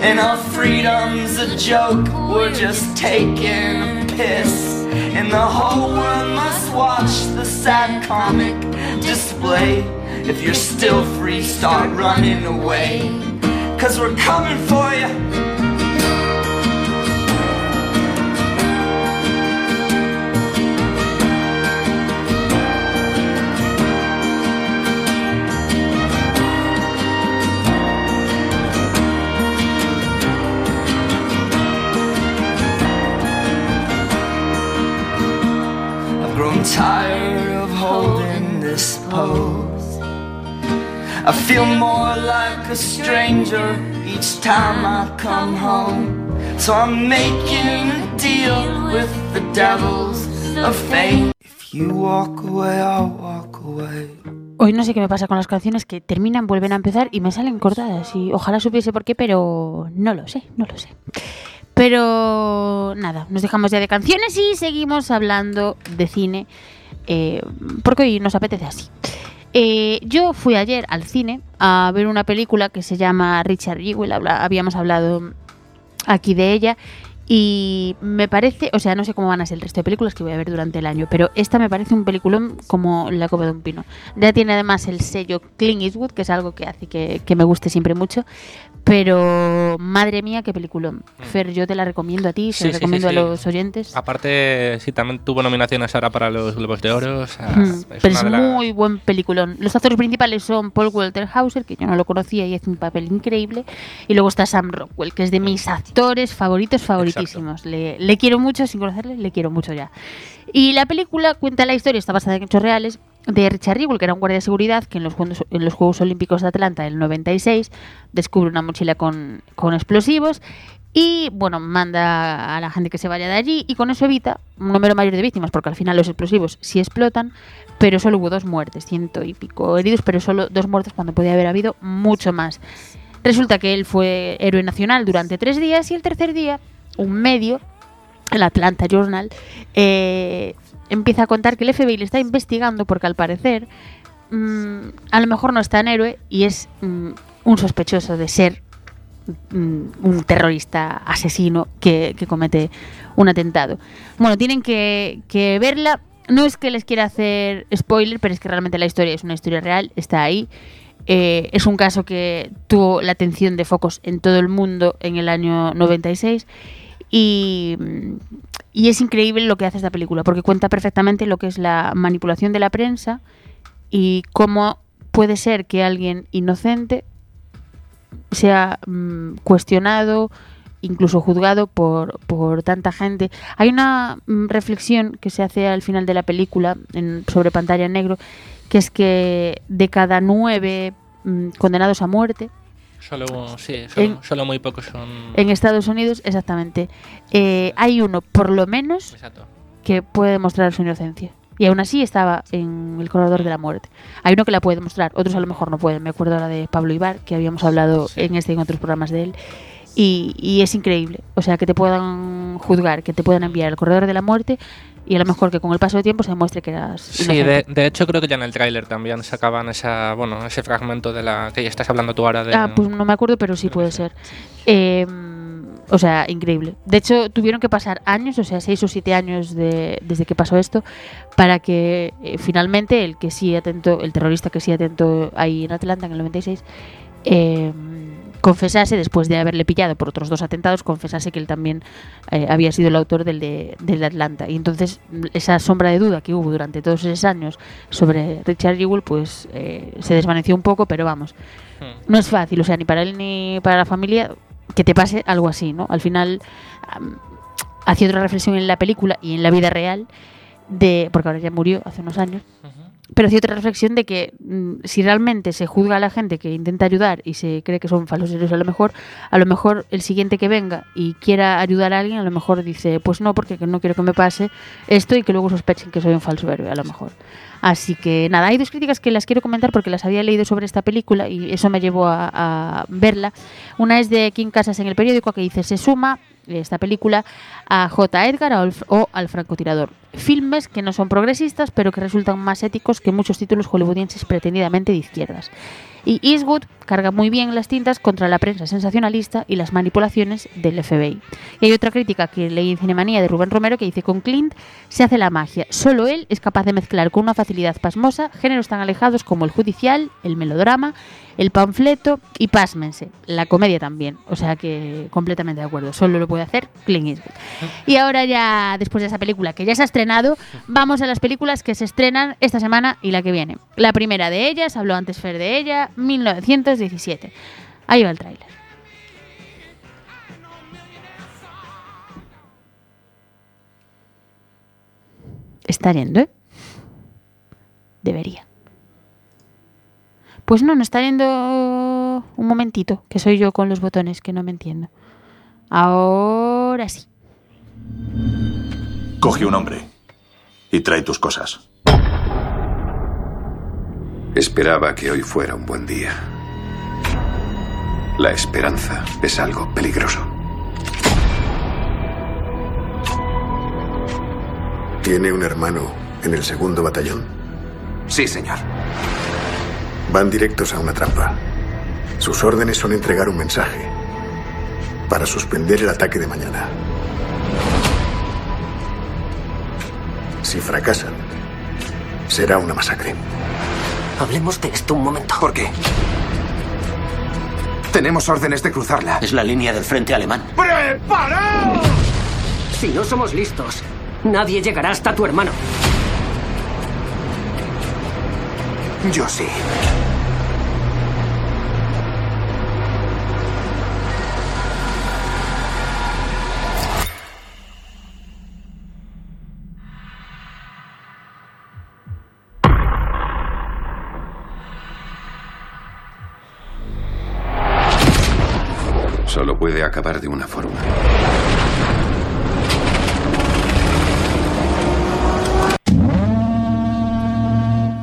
And our freedom's a joke, we're just taking a piss. And the whole world must watch the sad comic display. If you're still free, start running away. Cause we're coming for you. Feel more like a stranger each time I come home. So I'm making a deal with the devils of fate. If you walk away, I'll walk away. Hoy no sé qué me pasa con las canciones que terminan, vuelven a empezar y me salen cortadas. Y ojalá supiese por qué, pero no lo sé, no lo sé. Pero nada, nos dejamos ya de canciones y seguimos hablando de cine, eh, porque hoy nos apetece así. Eh, yo fui ayer al cine a ver una película que se llama Richard Jewell, habíamos hablado aquí de ella. Y me parece, o sea, no sé cómo van a ser el resto de películas que voy a ver durante el año, pero esta me parece un peliculón como la copa de un pino. Ya tiene además el sello Clint Eastwood, que es algo que hace que me guste siempre mucho. Pero madre mía, qué peliculón. Fer, yo te la recomiendo a ti, se Sí, la sí, recomiendo sí, a los oyentes. Aparte, sí, también tuvo nominaciones ahora para los Globos de Oro. o sea, Mm, es pero es muy buen peliculón. Los actores principales son Paul Walter Hauser, que yo no lo conocía y hace un papel increíble. Y luego está Sam Rockwell, que es de mis actores favoritos, favoritísimos. Le, le quiero mucho, sin conocerle, le quiero mucho ya. Y la película cuenta la historia, está basada en hechos reales, de Richard Riegle, que era un guardia de seguridad que en los, Juegos, en los Juegos Olímpicos de Atlanta del 96 descubre una mochila con, con explosivos y, bueno, manda a la gente que se vaya de allí y con eso evita un número mayor de víctimas, porque al final los explosivos sí explotan, pero solo hubo dos muertes, ciento y pico heridos, pero solo dos muertes cuando podía haber habido mucho más. Resulta que él fue héroe nacional durante tres días y el tercer día, un medio, el Atlanta Journal, eh, empieza a contar que el FBI le está investigando porque al parecer mm, a lo mejor no es tan héroe y es mm, un sospechoso de ser mm, un terrorista asesino que, comete un atentado. Bueno, tienen que, que verla. no es que les quiera hacer spoiler, pero es que realmente la historia es una historia real, está ahí. Eh, es un caso que tuvo la atención de focos en todo el mundo en el año 96 y, es increíble lo que hace esta película, porque cuenta perfectamente lo que es la manipulación de la prensa y cómo puede ser que alguien inocente sea mm, cuestionado, incluso juzgado por, por tanta gente. Hay una mm, reflexión que se hace al final de la película en- sobre pantalla en negro, que es que de cada nueve mm, condenados a muerte Solo, sí, solo, En- solo muy pocos son. en Estados Unidos, exactamente, eh, hay uno por lo menos Exacto. que puede demostrar su inocencia. Y aún así estaba en el corredor de la muerte. Hay uno que la puede demostrar, otros a lo mejor no pueden. Me acuerdo ahora de Pablo Ibar, que habíamos hablado Sí. en este y en otros programas de él. Y, y es increíble. O sea, que te puedan juzgar, que te puedan enviar al corredor de la muerte y a lo mejor que con el paso del tiempo se demuestre que eras Sí, de, de hecho creo que ya en el tráiler también sacaban esa, bueno, ese fragmento de la que ya estás hablando tú ahora de... Ah, pues no me acuerdo, pero sí puede ser. Eh, o sea, increíble. De hecho, tuvieron que pasar años, o sea, seis o siete años de- desde que pasó esto, para que eh, finalmente el que sí atentó, el terrorista que sí atentó ahí en Atlanta en el 96, eh, confesase, después de haberle pillado por otros dos atentados, confesase que él también eh, había sido el autor del de, del de Atlanta. Y entonces mm, esa sombra de duda que hubo durante todos esos años sobre Richard Jewell, pues eh, se desvaneció un poco, pero vamos, Hmm. no es fácil, o sea, ni para él ni para la familia que te pase algo así, ¿no? Al final am, hacía otra reflexión en la película y en la vida real de porque ahora ya murió hace unos años. Pero hacía otra reflexión de que mm, si realmente se juzga a la gente que intenta ayudar y se cree que son falsos héroes a lo mejor, a lo mejor el siguiente que venga y quiera ayudar a alguien, a lo mejor dice, pues no, porque no quiero que me pase esto y que luego sospechen que soy un falso héroe, a lo mejor. Así que nada, hay dos críticas que las quiero comentar porque las había leído sobre esta película y eso me llevó a, a verla. Una es de Kim Casas en el periódico que dice, se suma esta película a J. Edgar o al- francotirador. Filmes que no son progresistas, pero que resultan más éticos que muchos títulos hollywoodienses pretendidamente de izquierdas. Y Eastwood carga muy bien las tintas contra la prensa sensacionalista y las manipulaciones del FBI. Y hay otra crítica que leí en Cinemanía de Rubén Romero que dice, con Clint se hace la magia. Solo él es capaz de mezclar con una facilidad pasmosa géneros tan alejados como el judicial, el melodrama, el panfleto y, pásmense, la comedia también. O sea que completamente de acuerdo. Solo lo puede hacer Clint Eastwood. Y ahora ya, después de esa película que ya se ha estrenado, vamos a las películas que se estrenan esta semana y la que viene. La primera de ellas, habló antes Fer de ella, 1917. Ahí va el tráiler. Está yendo, ¿eh? Debería. Pues no, no está yendo un momentito, que soy yo con los botones, que no me entiendo. Ahora sí. Coge un hombre y trae tus cosas. Esperaba que hoy fuera un buen día. La esperanza es algo peligroso. ¿Tiene un hermano en el segundo batallón? Sí, señor. Van directos a una trampa. Sus órdenes son entregar un mensaje para suspender el ataque de mañana. Si fracasan, será una masacre. Hablemos de esto un momento. ¿Por qué? Tenemos órdenes de cruzarla. Es la línea del frente alemán. ¡Preparaos! Si no somos listos, nadie llegará hasta tu hermano. Yo sí. Puede acabar de una forma.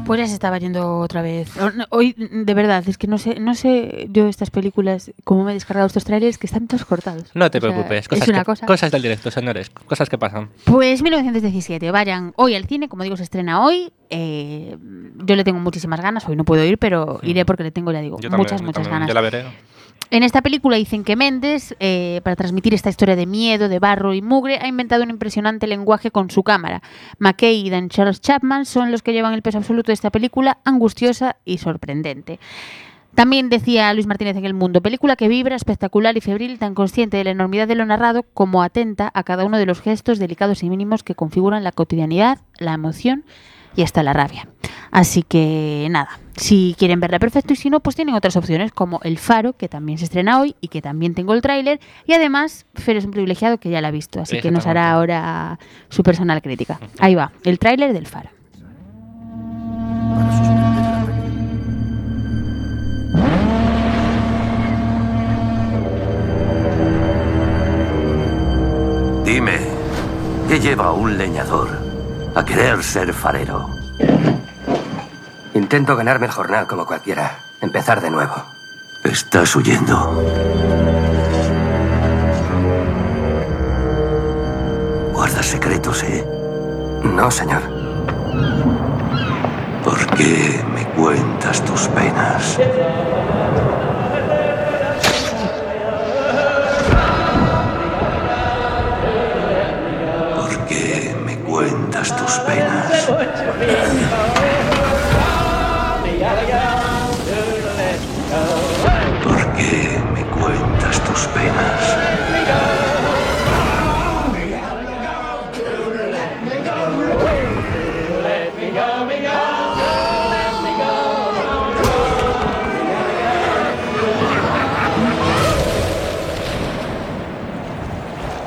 Pues ya se estaba yendo otra vez. Hoy, de verdad, es que no sé, no sé yo estas películas, cómo me he descargado estos trailers que están todos cortados. No te O sea, preocupes, cosas, es una que- cosa. cosas del directo, señores, cosas que pasan. Pues 1917, vayan hoy al cine, como digo, se estrena hoy. Eh, yo le tengo muchísimas ganas, hoy no puedo ir, pero iré porque le tengo, ya digo, Yo muchas, muchas también, ganas. Yo la veré. En esta película dicen que Méndez, eh, para transmitir esta historia de miedo, de barro y mugre, ha inventado un impresionante lenguaje con su cámara. McKay y Dan Charles Chapman son los que llevan el peso absoluto de esta película, angustiosa y sorprendente. También decía Luis Martínez en El Mundo, película que vibra, espectacular y febril, tan consciente de la enormidad de lo narrado como atenta a cada uno de los gestos delicados y mínimos que configuran la cotidianidad, la emoción y hasta la rabia. Así que nada, si quieren verla perfecto y si no, pues tienen otras opciones como El Faro, que también se estrena hoy y que también tengo el tráiler. Y además, Fer es un privilegiado que ya la ha visto, así que nos hará ahora su personal crítica. Ahí va, el tráiler del Faro. Dime, ¿qué lleva un leñador a querer ser farero? Intento ganarme el jornal como cualquiera. Empezar de nuevo. Estás huyendo. Guardas secretos, ¿eh? No, señor. ¿Por qué me cuentas tus penas? Cuentas tus penas? ¿Por qué me cuentas tus penas?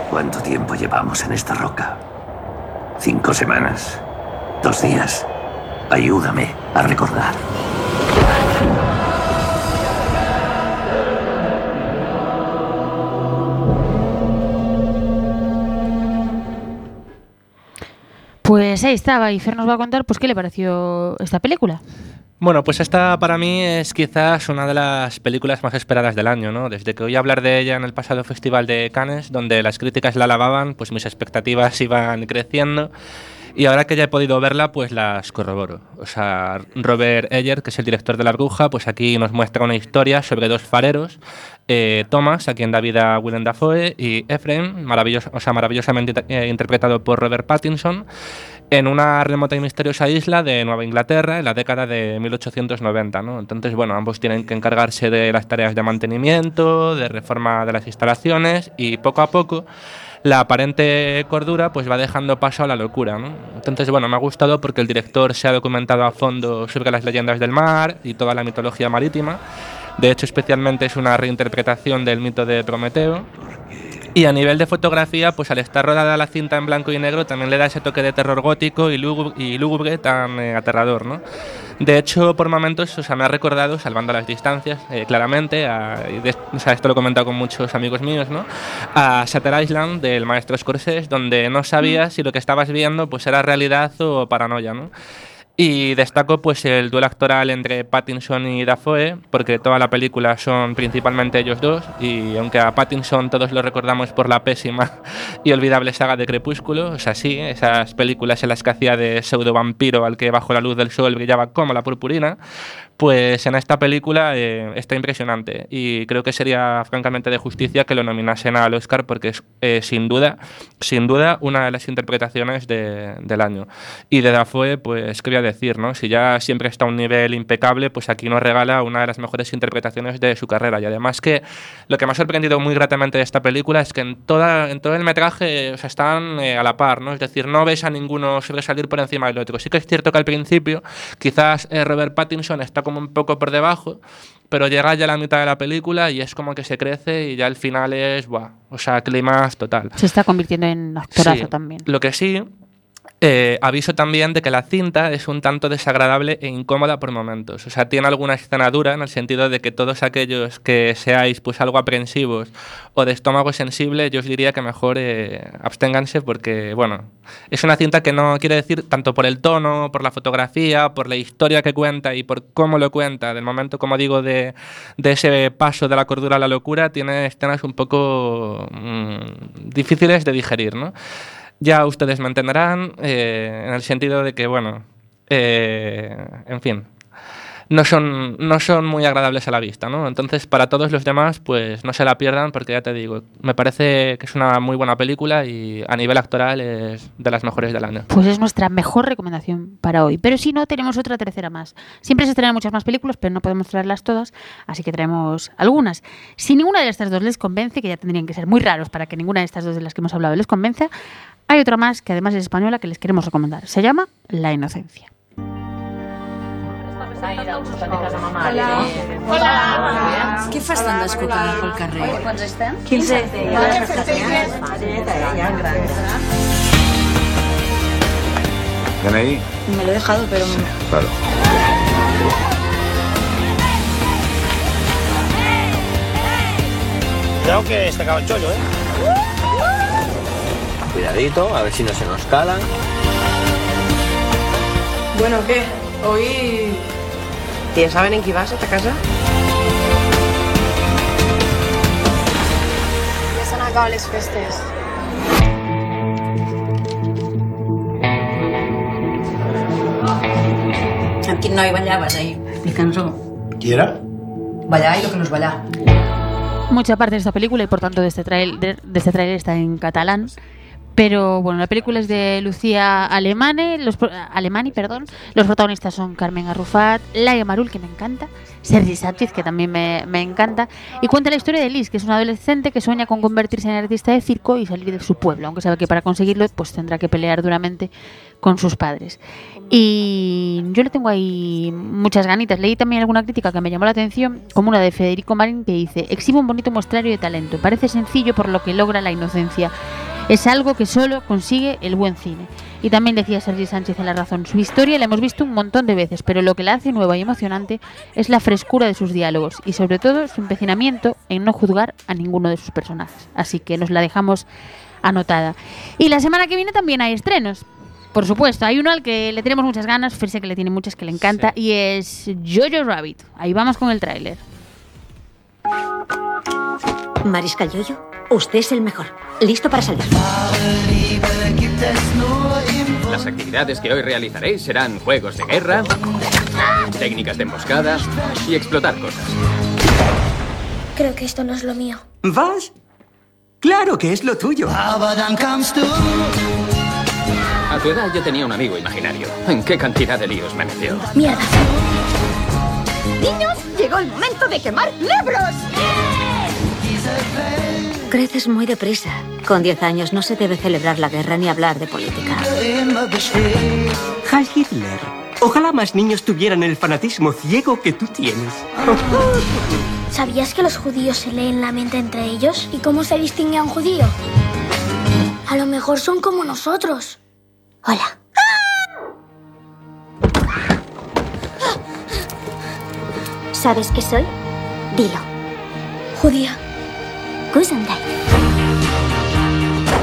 ¿Cuánto tiempo llevamos en esta roca? ¿Cinco semanas? ¿Dos días? Ayúdame a recordar. Pues ahí estaba, y Fer nos va a contar pues qué le pareció esta película. Bueno, pues esta para mí es quizás una de las películas más esperadas del año, ¿no? Desde que oí hablar de ella en el pasado Festival de Cannes, donde las críticas la alababan, pues mis expectativas iban creciendo. Y ahora que ya he podido verla, pues las corroboro. O sea, Robert Eyer, que es el director de La Bruja, pues aquí nos muestra una historia sobre dos fareros, eh, Thomas, a quien da vida Willem Dafoe, y Ephraim, maravilloso, o sea, maravillosamente eh, interpretado por Robert Pattinson, en una remota y misteriosa isla de Nueva Inglaterra en la década de 1890. ¿no? Entonces, bueno, ambos tienen que encargarse de las tareas de mantenimiento, de reforma de las instalaciones y poco a poco la aparente cordura pues va dejando paso a la locura. ¿no? Entonces, bueno, me ha gustado porque el director se ha documentado a fondo sobre las leyendas del mar y toda la mitología marítima. De hecho, especialmente es una reinterpretación del mito de Prometeo. Y a nivel de fotografía, pues al estar rodada la cinta en blanco y negro, también le da ese toque de terror gótico y lúgubre, y lúgubre tan eh, aterrador, ¿no? De hecho, por momentos, o sea, me ha recordado, salvando las distancias, eh, claramente, a, de- o sea, esto lo he comentado con muchos amigos míos, ¿no? A Shutter Island del maestro Scorsese, donde no sabías si lo que estabas viendo pues era realidad o paranoia, ¿no? Y destaco pues el duelo actoral entre Pattinson y Dafoe, porque toda la película son principalmente ellos dos, y aunque a Pattinson todos lo recordamos por la pésima y olvidable saga de Crepúsculo, o sea, sí, esas películas en las que hacía de pseudo vampiro al que bajo la luz del sol brillaba como la purpurina, pues en esta película eh, está impresionante y creo que sería francamente de justicia que lo nominasen al Oscar porque es eh, sin duda, sin duda una de las interpretaciones de- del año. Y de Dafoe, pues qué voy a decir, ¿no? Si ya siempre está a un nivel impecable, pues aquí nos regala una de las mejores interpretaciones de su carrera y además que lo que me ha sorprendido muy gratamente de esta película es que en toda en todo el metraje o sea, están eh, a la par, ¿no? Es decir, no ves a ninguno sobresalir por encima del otro. Sí que es cierto que al principio quizás eh, Robert Pattinson está como un poco por debajo, pero llega ya a la mitad de la película y es como que se crece y ya el final es, buah, o sea, clima total. Se está convirtiendo en actorazo Sí. también. Lo que sí, eh, aviso también de que la cinta es un tanto desagradable e incómoda por momentos. O sea, tiene alguna escena dura en el sentido de que todos aquellos que seáis pues algo aprensivos o de estómago sensible, yo os diría que mejor eh, absténganse porque, bueno, es una cinta que no quiere decir tanto por el tono, por la fotografía, por la historia que cuenta y por cómo lo cuenta, del momento, como digo, de, ese paso de la cordura a la locura, tiene escenas un poco mm, difíciles de digerir, ¿no? Ya ustedes me entenderán eh, en el sentido de que, bueno, eh, en fin. no son, no son muy agradables a la vista, ¿no? Entonces, para todos los demás, pues no se la pierdan porque ya te digo, me parece que es una muy buena película y a nivel actoral es de las mejores del año. Pues es nuestra mejor recomendación para hoy. Pero si no, tenemos otra tercera más. Siempre se estrenan muchas más películas, pero no podemos traerlas todas, así que traemos algunas. Si ninguna de estas dos les convence, que ya tendrían que ser muy raros para que ninguna de estas dos de las que hemos hablado les convenza, hay otra más que además es española que les queremos recomendar. Se llama La Inocencia. Què fas tant descocada pel carrer? Quants estem? 15. ahí? Me lo he dejado, pero... Claro. Cuidado que está acaba el chollo, ¿eh? Cuidadito, a ver si no se nos cala. Bueno, què? Hoy... ¿Ya saben en qué vas a esta casa? Ja s'han acabat les festes. Amb quin noi ballaves ahir? Explica'ns-ho. ¿Qui era? Ballar i lo que no és ballar. Mucha parte de esta película y por tanto de este trailer, de este tráiler está en catalán. Pero bueno, la película es de Lucía Alemane, los, Alemani, perdón. Los protagonistas son Carmen Arrufat, Laia Marul, que me encanta, Sergi Sánchez, que también me, me encanta, y cuenta la historia de Liz, que es una adolescente que sueña con convertirse en artista de circo y salir de su pueblo, aunque sabe que para conseguirlo pues tendrá que pelear duramente con sus padres. Y yo le tengo ahí muchas ganitas. Leí también alguna crítica que me llamó la atención, como una de Federico Marín que dice, exhibe un bonito muestrario de talento, parece sencillo por lo que logra la inocencia. Es algo que solo consigue el buen cine. Y también decía Sergi Sánchez en La Razón, su historia la hemos visto un montón de veces, pero lo que la hace nueva y emocionante es la frescura de sus diálogos y sobre todo su empecinamiento en no juzgar a ninguno de sus personajes. Así que nos la dejamos anotada. Y la semana que viene también hay estrenos. Por supuesto, hay uno al que le tenemos muchas ganas, Ferse que le tiene muchas que le encanta, y es Jojo Rabbit. Ahí vamos con el tráiler. Mariscal Yoyo, usted es el mejor. Listo para salir. Las actividades que hoy realizaréis serán juegos de guerra, técnicas de emboscada y explotar cosas. Creo que esto no es lo mío. ¿Vas? Claro que es lo tuyo. A tu edad yo tenía un amigo imaginario. ¿En qué cantidad de líos me metió? Mierda. Niños, llegó el momento de quemar libros. Creces muy deprisa. Con 10 años no se debe celebrar la guerra ni hablar de política. Heil Hitler. Ojalá más niños tuvieran el fanatismo ciego que tú tienes. ¿Sabías que los judíos se leen la mente entre ellos? ¿Y cómo se distingue a un judío? A lo mejor son como nosotros. Hola. ¿Sabes qué soy? Dilo. Judía. Gesundheit.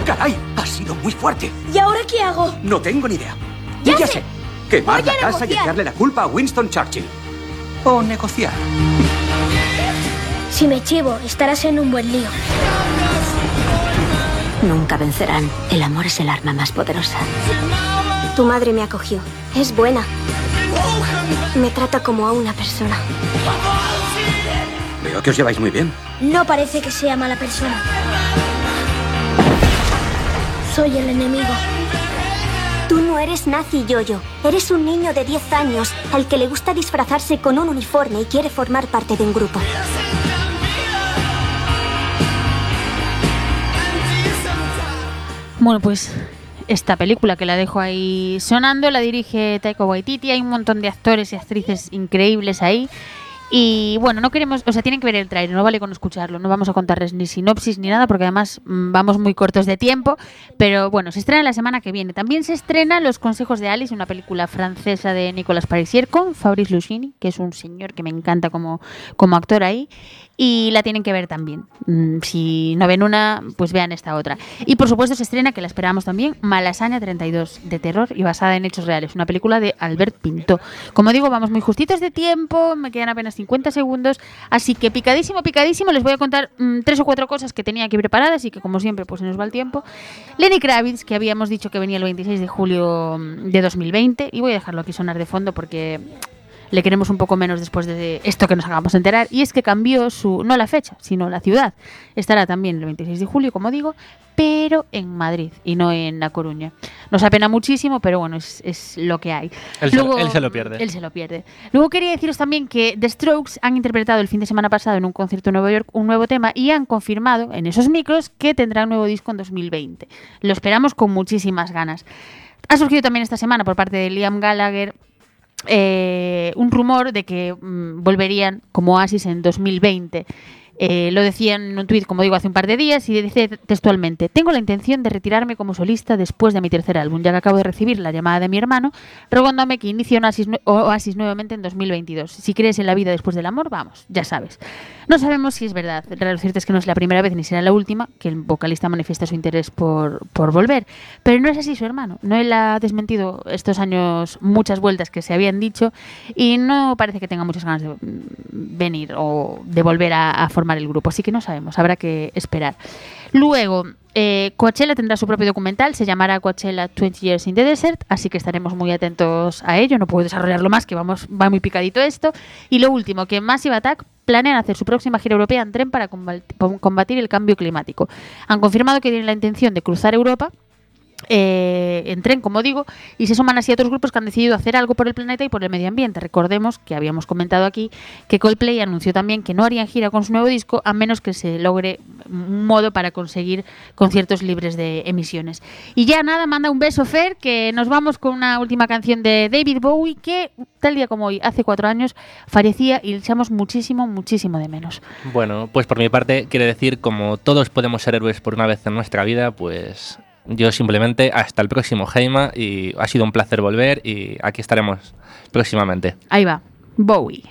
¡Caray! Ha sido muy fuerte. ¿Y ahora qué hago? No tengo ni idea. Ya Y ya sé. sé. Quemar Voy a la casa y echarle la culpa a Winston Churchill. O negociar. Si me chivo, estarás en un buen lío. Nunca vencerán. El amor es el arma más poderosa. Tu madre me acogió. Es buena. Me trata como a una persona. Veo que os lleváis muy bien. No parece que sea mala persona. Soy el enemigo. Tú no eres nazi, Yoyo. Eres un niño de 10 años al que le gusta disfrazarse con un uniforme y quiere formar parte de un grupo. Bueno, pues esta película que la dejo ahí sonando la dirige Taika Waititi. Hay un montón de actores y actrices increíbles ahí. Y bueno, no queremos, o sea, tienen que ver el trailer, no vale con escucharlo, no vamos a contarles ni sinopsis ni nada porque además mm, vamos muy cortos de tiempo, pero bueno, se estrena la semana que viene. También se estrena Los consejos de Alice, una película francesa de Nicolas Parisier con Fabrice Lucchini, que es un señor que me encanta como, como actor ahí, y la tienen que ver también. Mm, Si no ven una, pues vean esta otra. Y por supuesto se estrena, que la esperamos también, Malasaña 32, de terror y basada en hechos reales, una película de Albert Pinto. Como digo, vamos muy justitos de tiempo, me quedan apenas 50 segundos, así que picadísimo, picadísimo, les voy a contar mm, tres o cuatro cosas que tenía aquí preparadas y que como siempre pues se nos va el tiempo. Lenny Kravitz, que habíamos dicho que venía el 26 de julio mm, de 2020, y voy a dejarlo aquí sonar de fondo porque le queremos un poco menos después de esto que nos acabamos de enterar. Y es que cambió su, no la fecha, sino la ciudad. Estará también el 26 de julio, como digo, pero en Madrid y no en La Coruña. Nos apena muchísimo, pero bueno, es, es lo que hay. Él, se, él se lo pierde. Él se lo pierde. Luego quería deciros también que The Strokes han interpretado el fin de semana pasado en un concierto en Nueva York un nuevo tema y han confirmado en esos micros que tendrá un nuevo disco en 2020. Lo esperamos con muchísimas ganas. Ha surgido también esta semana por parte de Liam Gallagher eh, un rumor de que mm, volverían como Oasis en 2020. Eh, lo decía en un tuit, como digo, hace un par de días y dice textualmente, tengo la intención de retirarme como solista después de mi tercer álbum, ya que acabo de recibir la llamada de mi hermano rogándome que inicie Oasis, Oasis nuevamente en 2022. Si crees en la vida después del amor, vamos, ya sabes. No sabemos si es verdad, lo cierto es que no es la primera vez ni será la última que el vocalista manifiesta su interés por, por volver, pero no es así su hermano. No él ha desmentido estos años muchas vueltas que se habían dicho y no parece que tenga muchas ganas de mm, venir o de volver a, a formar el grupo, así que no sabemos, habrá que esperar. Luego, eh, Coachella tendrá su propio documental, se llamará Coachella 20 Years in the Desert, así que estaremos muy atentos a ello, no puedo desarrollarlo más, que vamos, va muy picadito esto. Y lo último, que Massive Attack planean hacer su próxima gira europea en tren para combat- combatir el cambio climático. Han confirmado que tienen la intención de cruzar Europa eh, en tren, como digo, y se suman así a otros grupos que han decidido hacer algo por el planeta y por el medio ambiente. Recordemos que habíamos comentado aquí que Coldplay anunció también que no harían gira con su nuevo disco a menos que se logre un modo para conseguir conciertos libres de emisiones. Y ya nada, manda un beso Fer, que nos vamos con una última canción de David Bowie que tal día como hoy, hace cuatro años, fallecía y le echamos muchísimo, muchísimo de menos. Bueno, pues por mi parte, quiero decir, como todos podemos ser héroes por una vez en nuestra vida, pues yo simplemente hasta el próximo Heima y ha sido un placer volver y aquí estaremos próximamente. Ahí va, Bowie.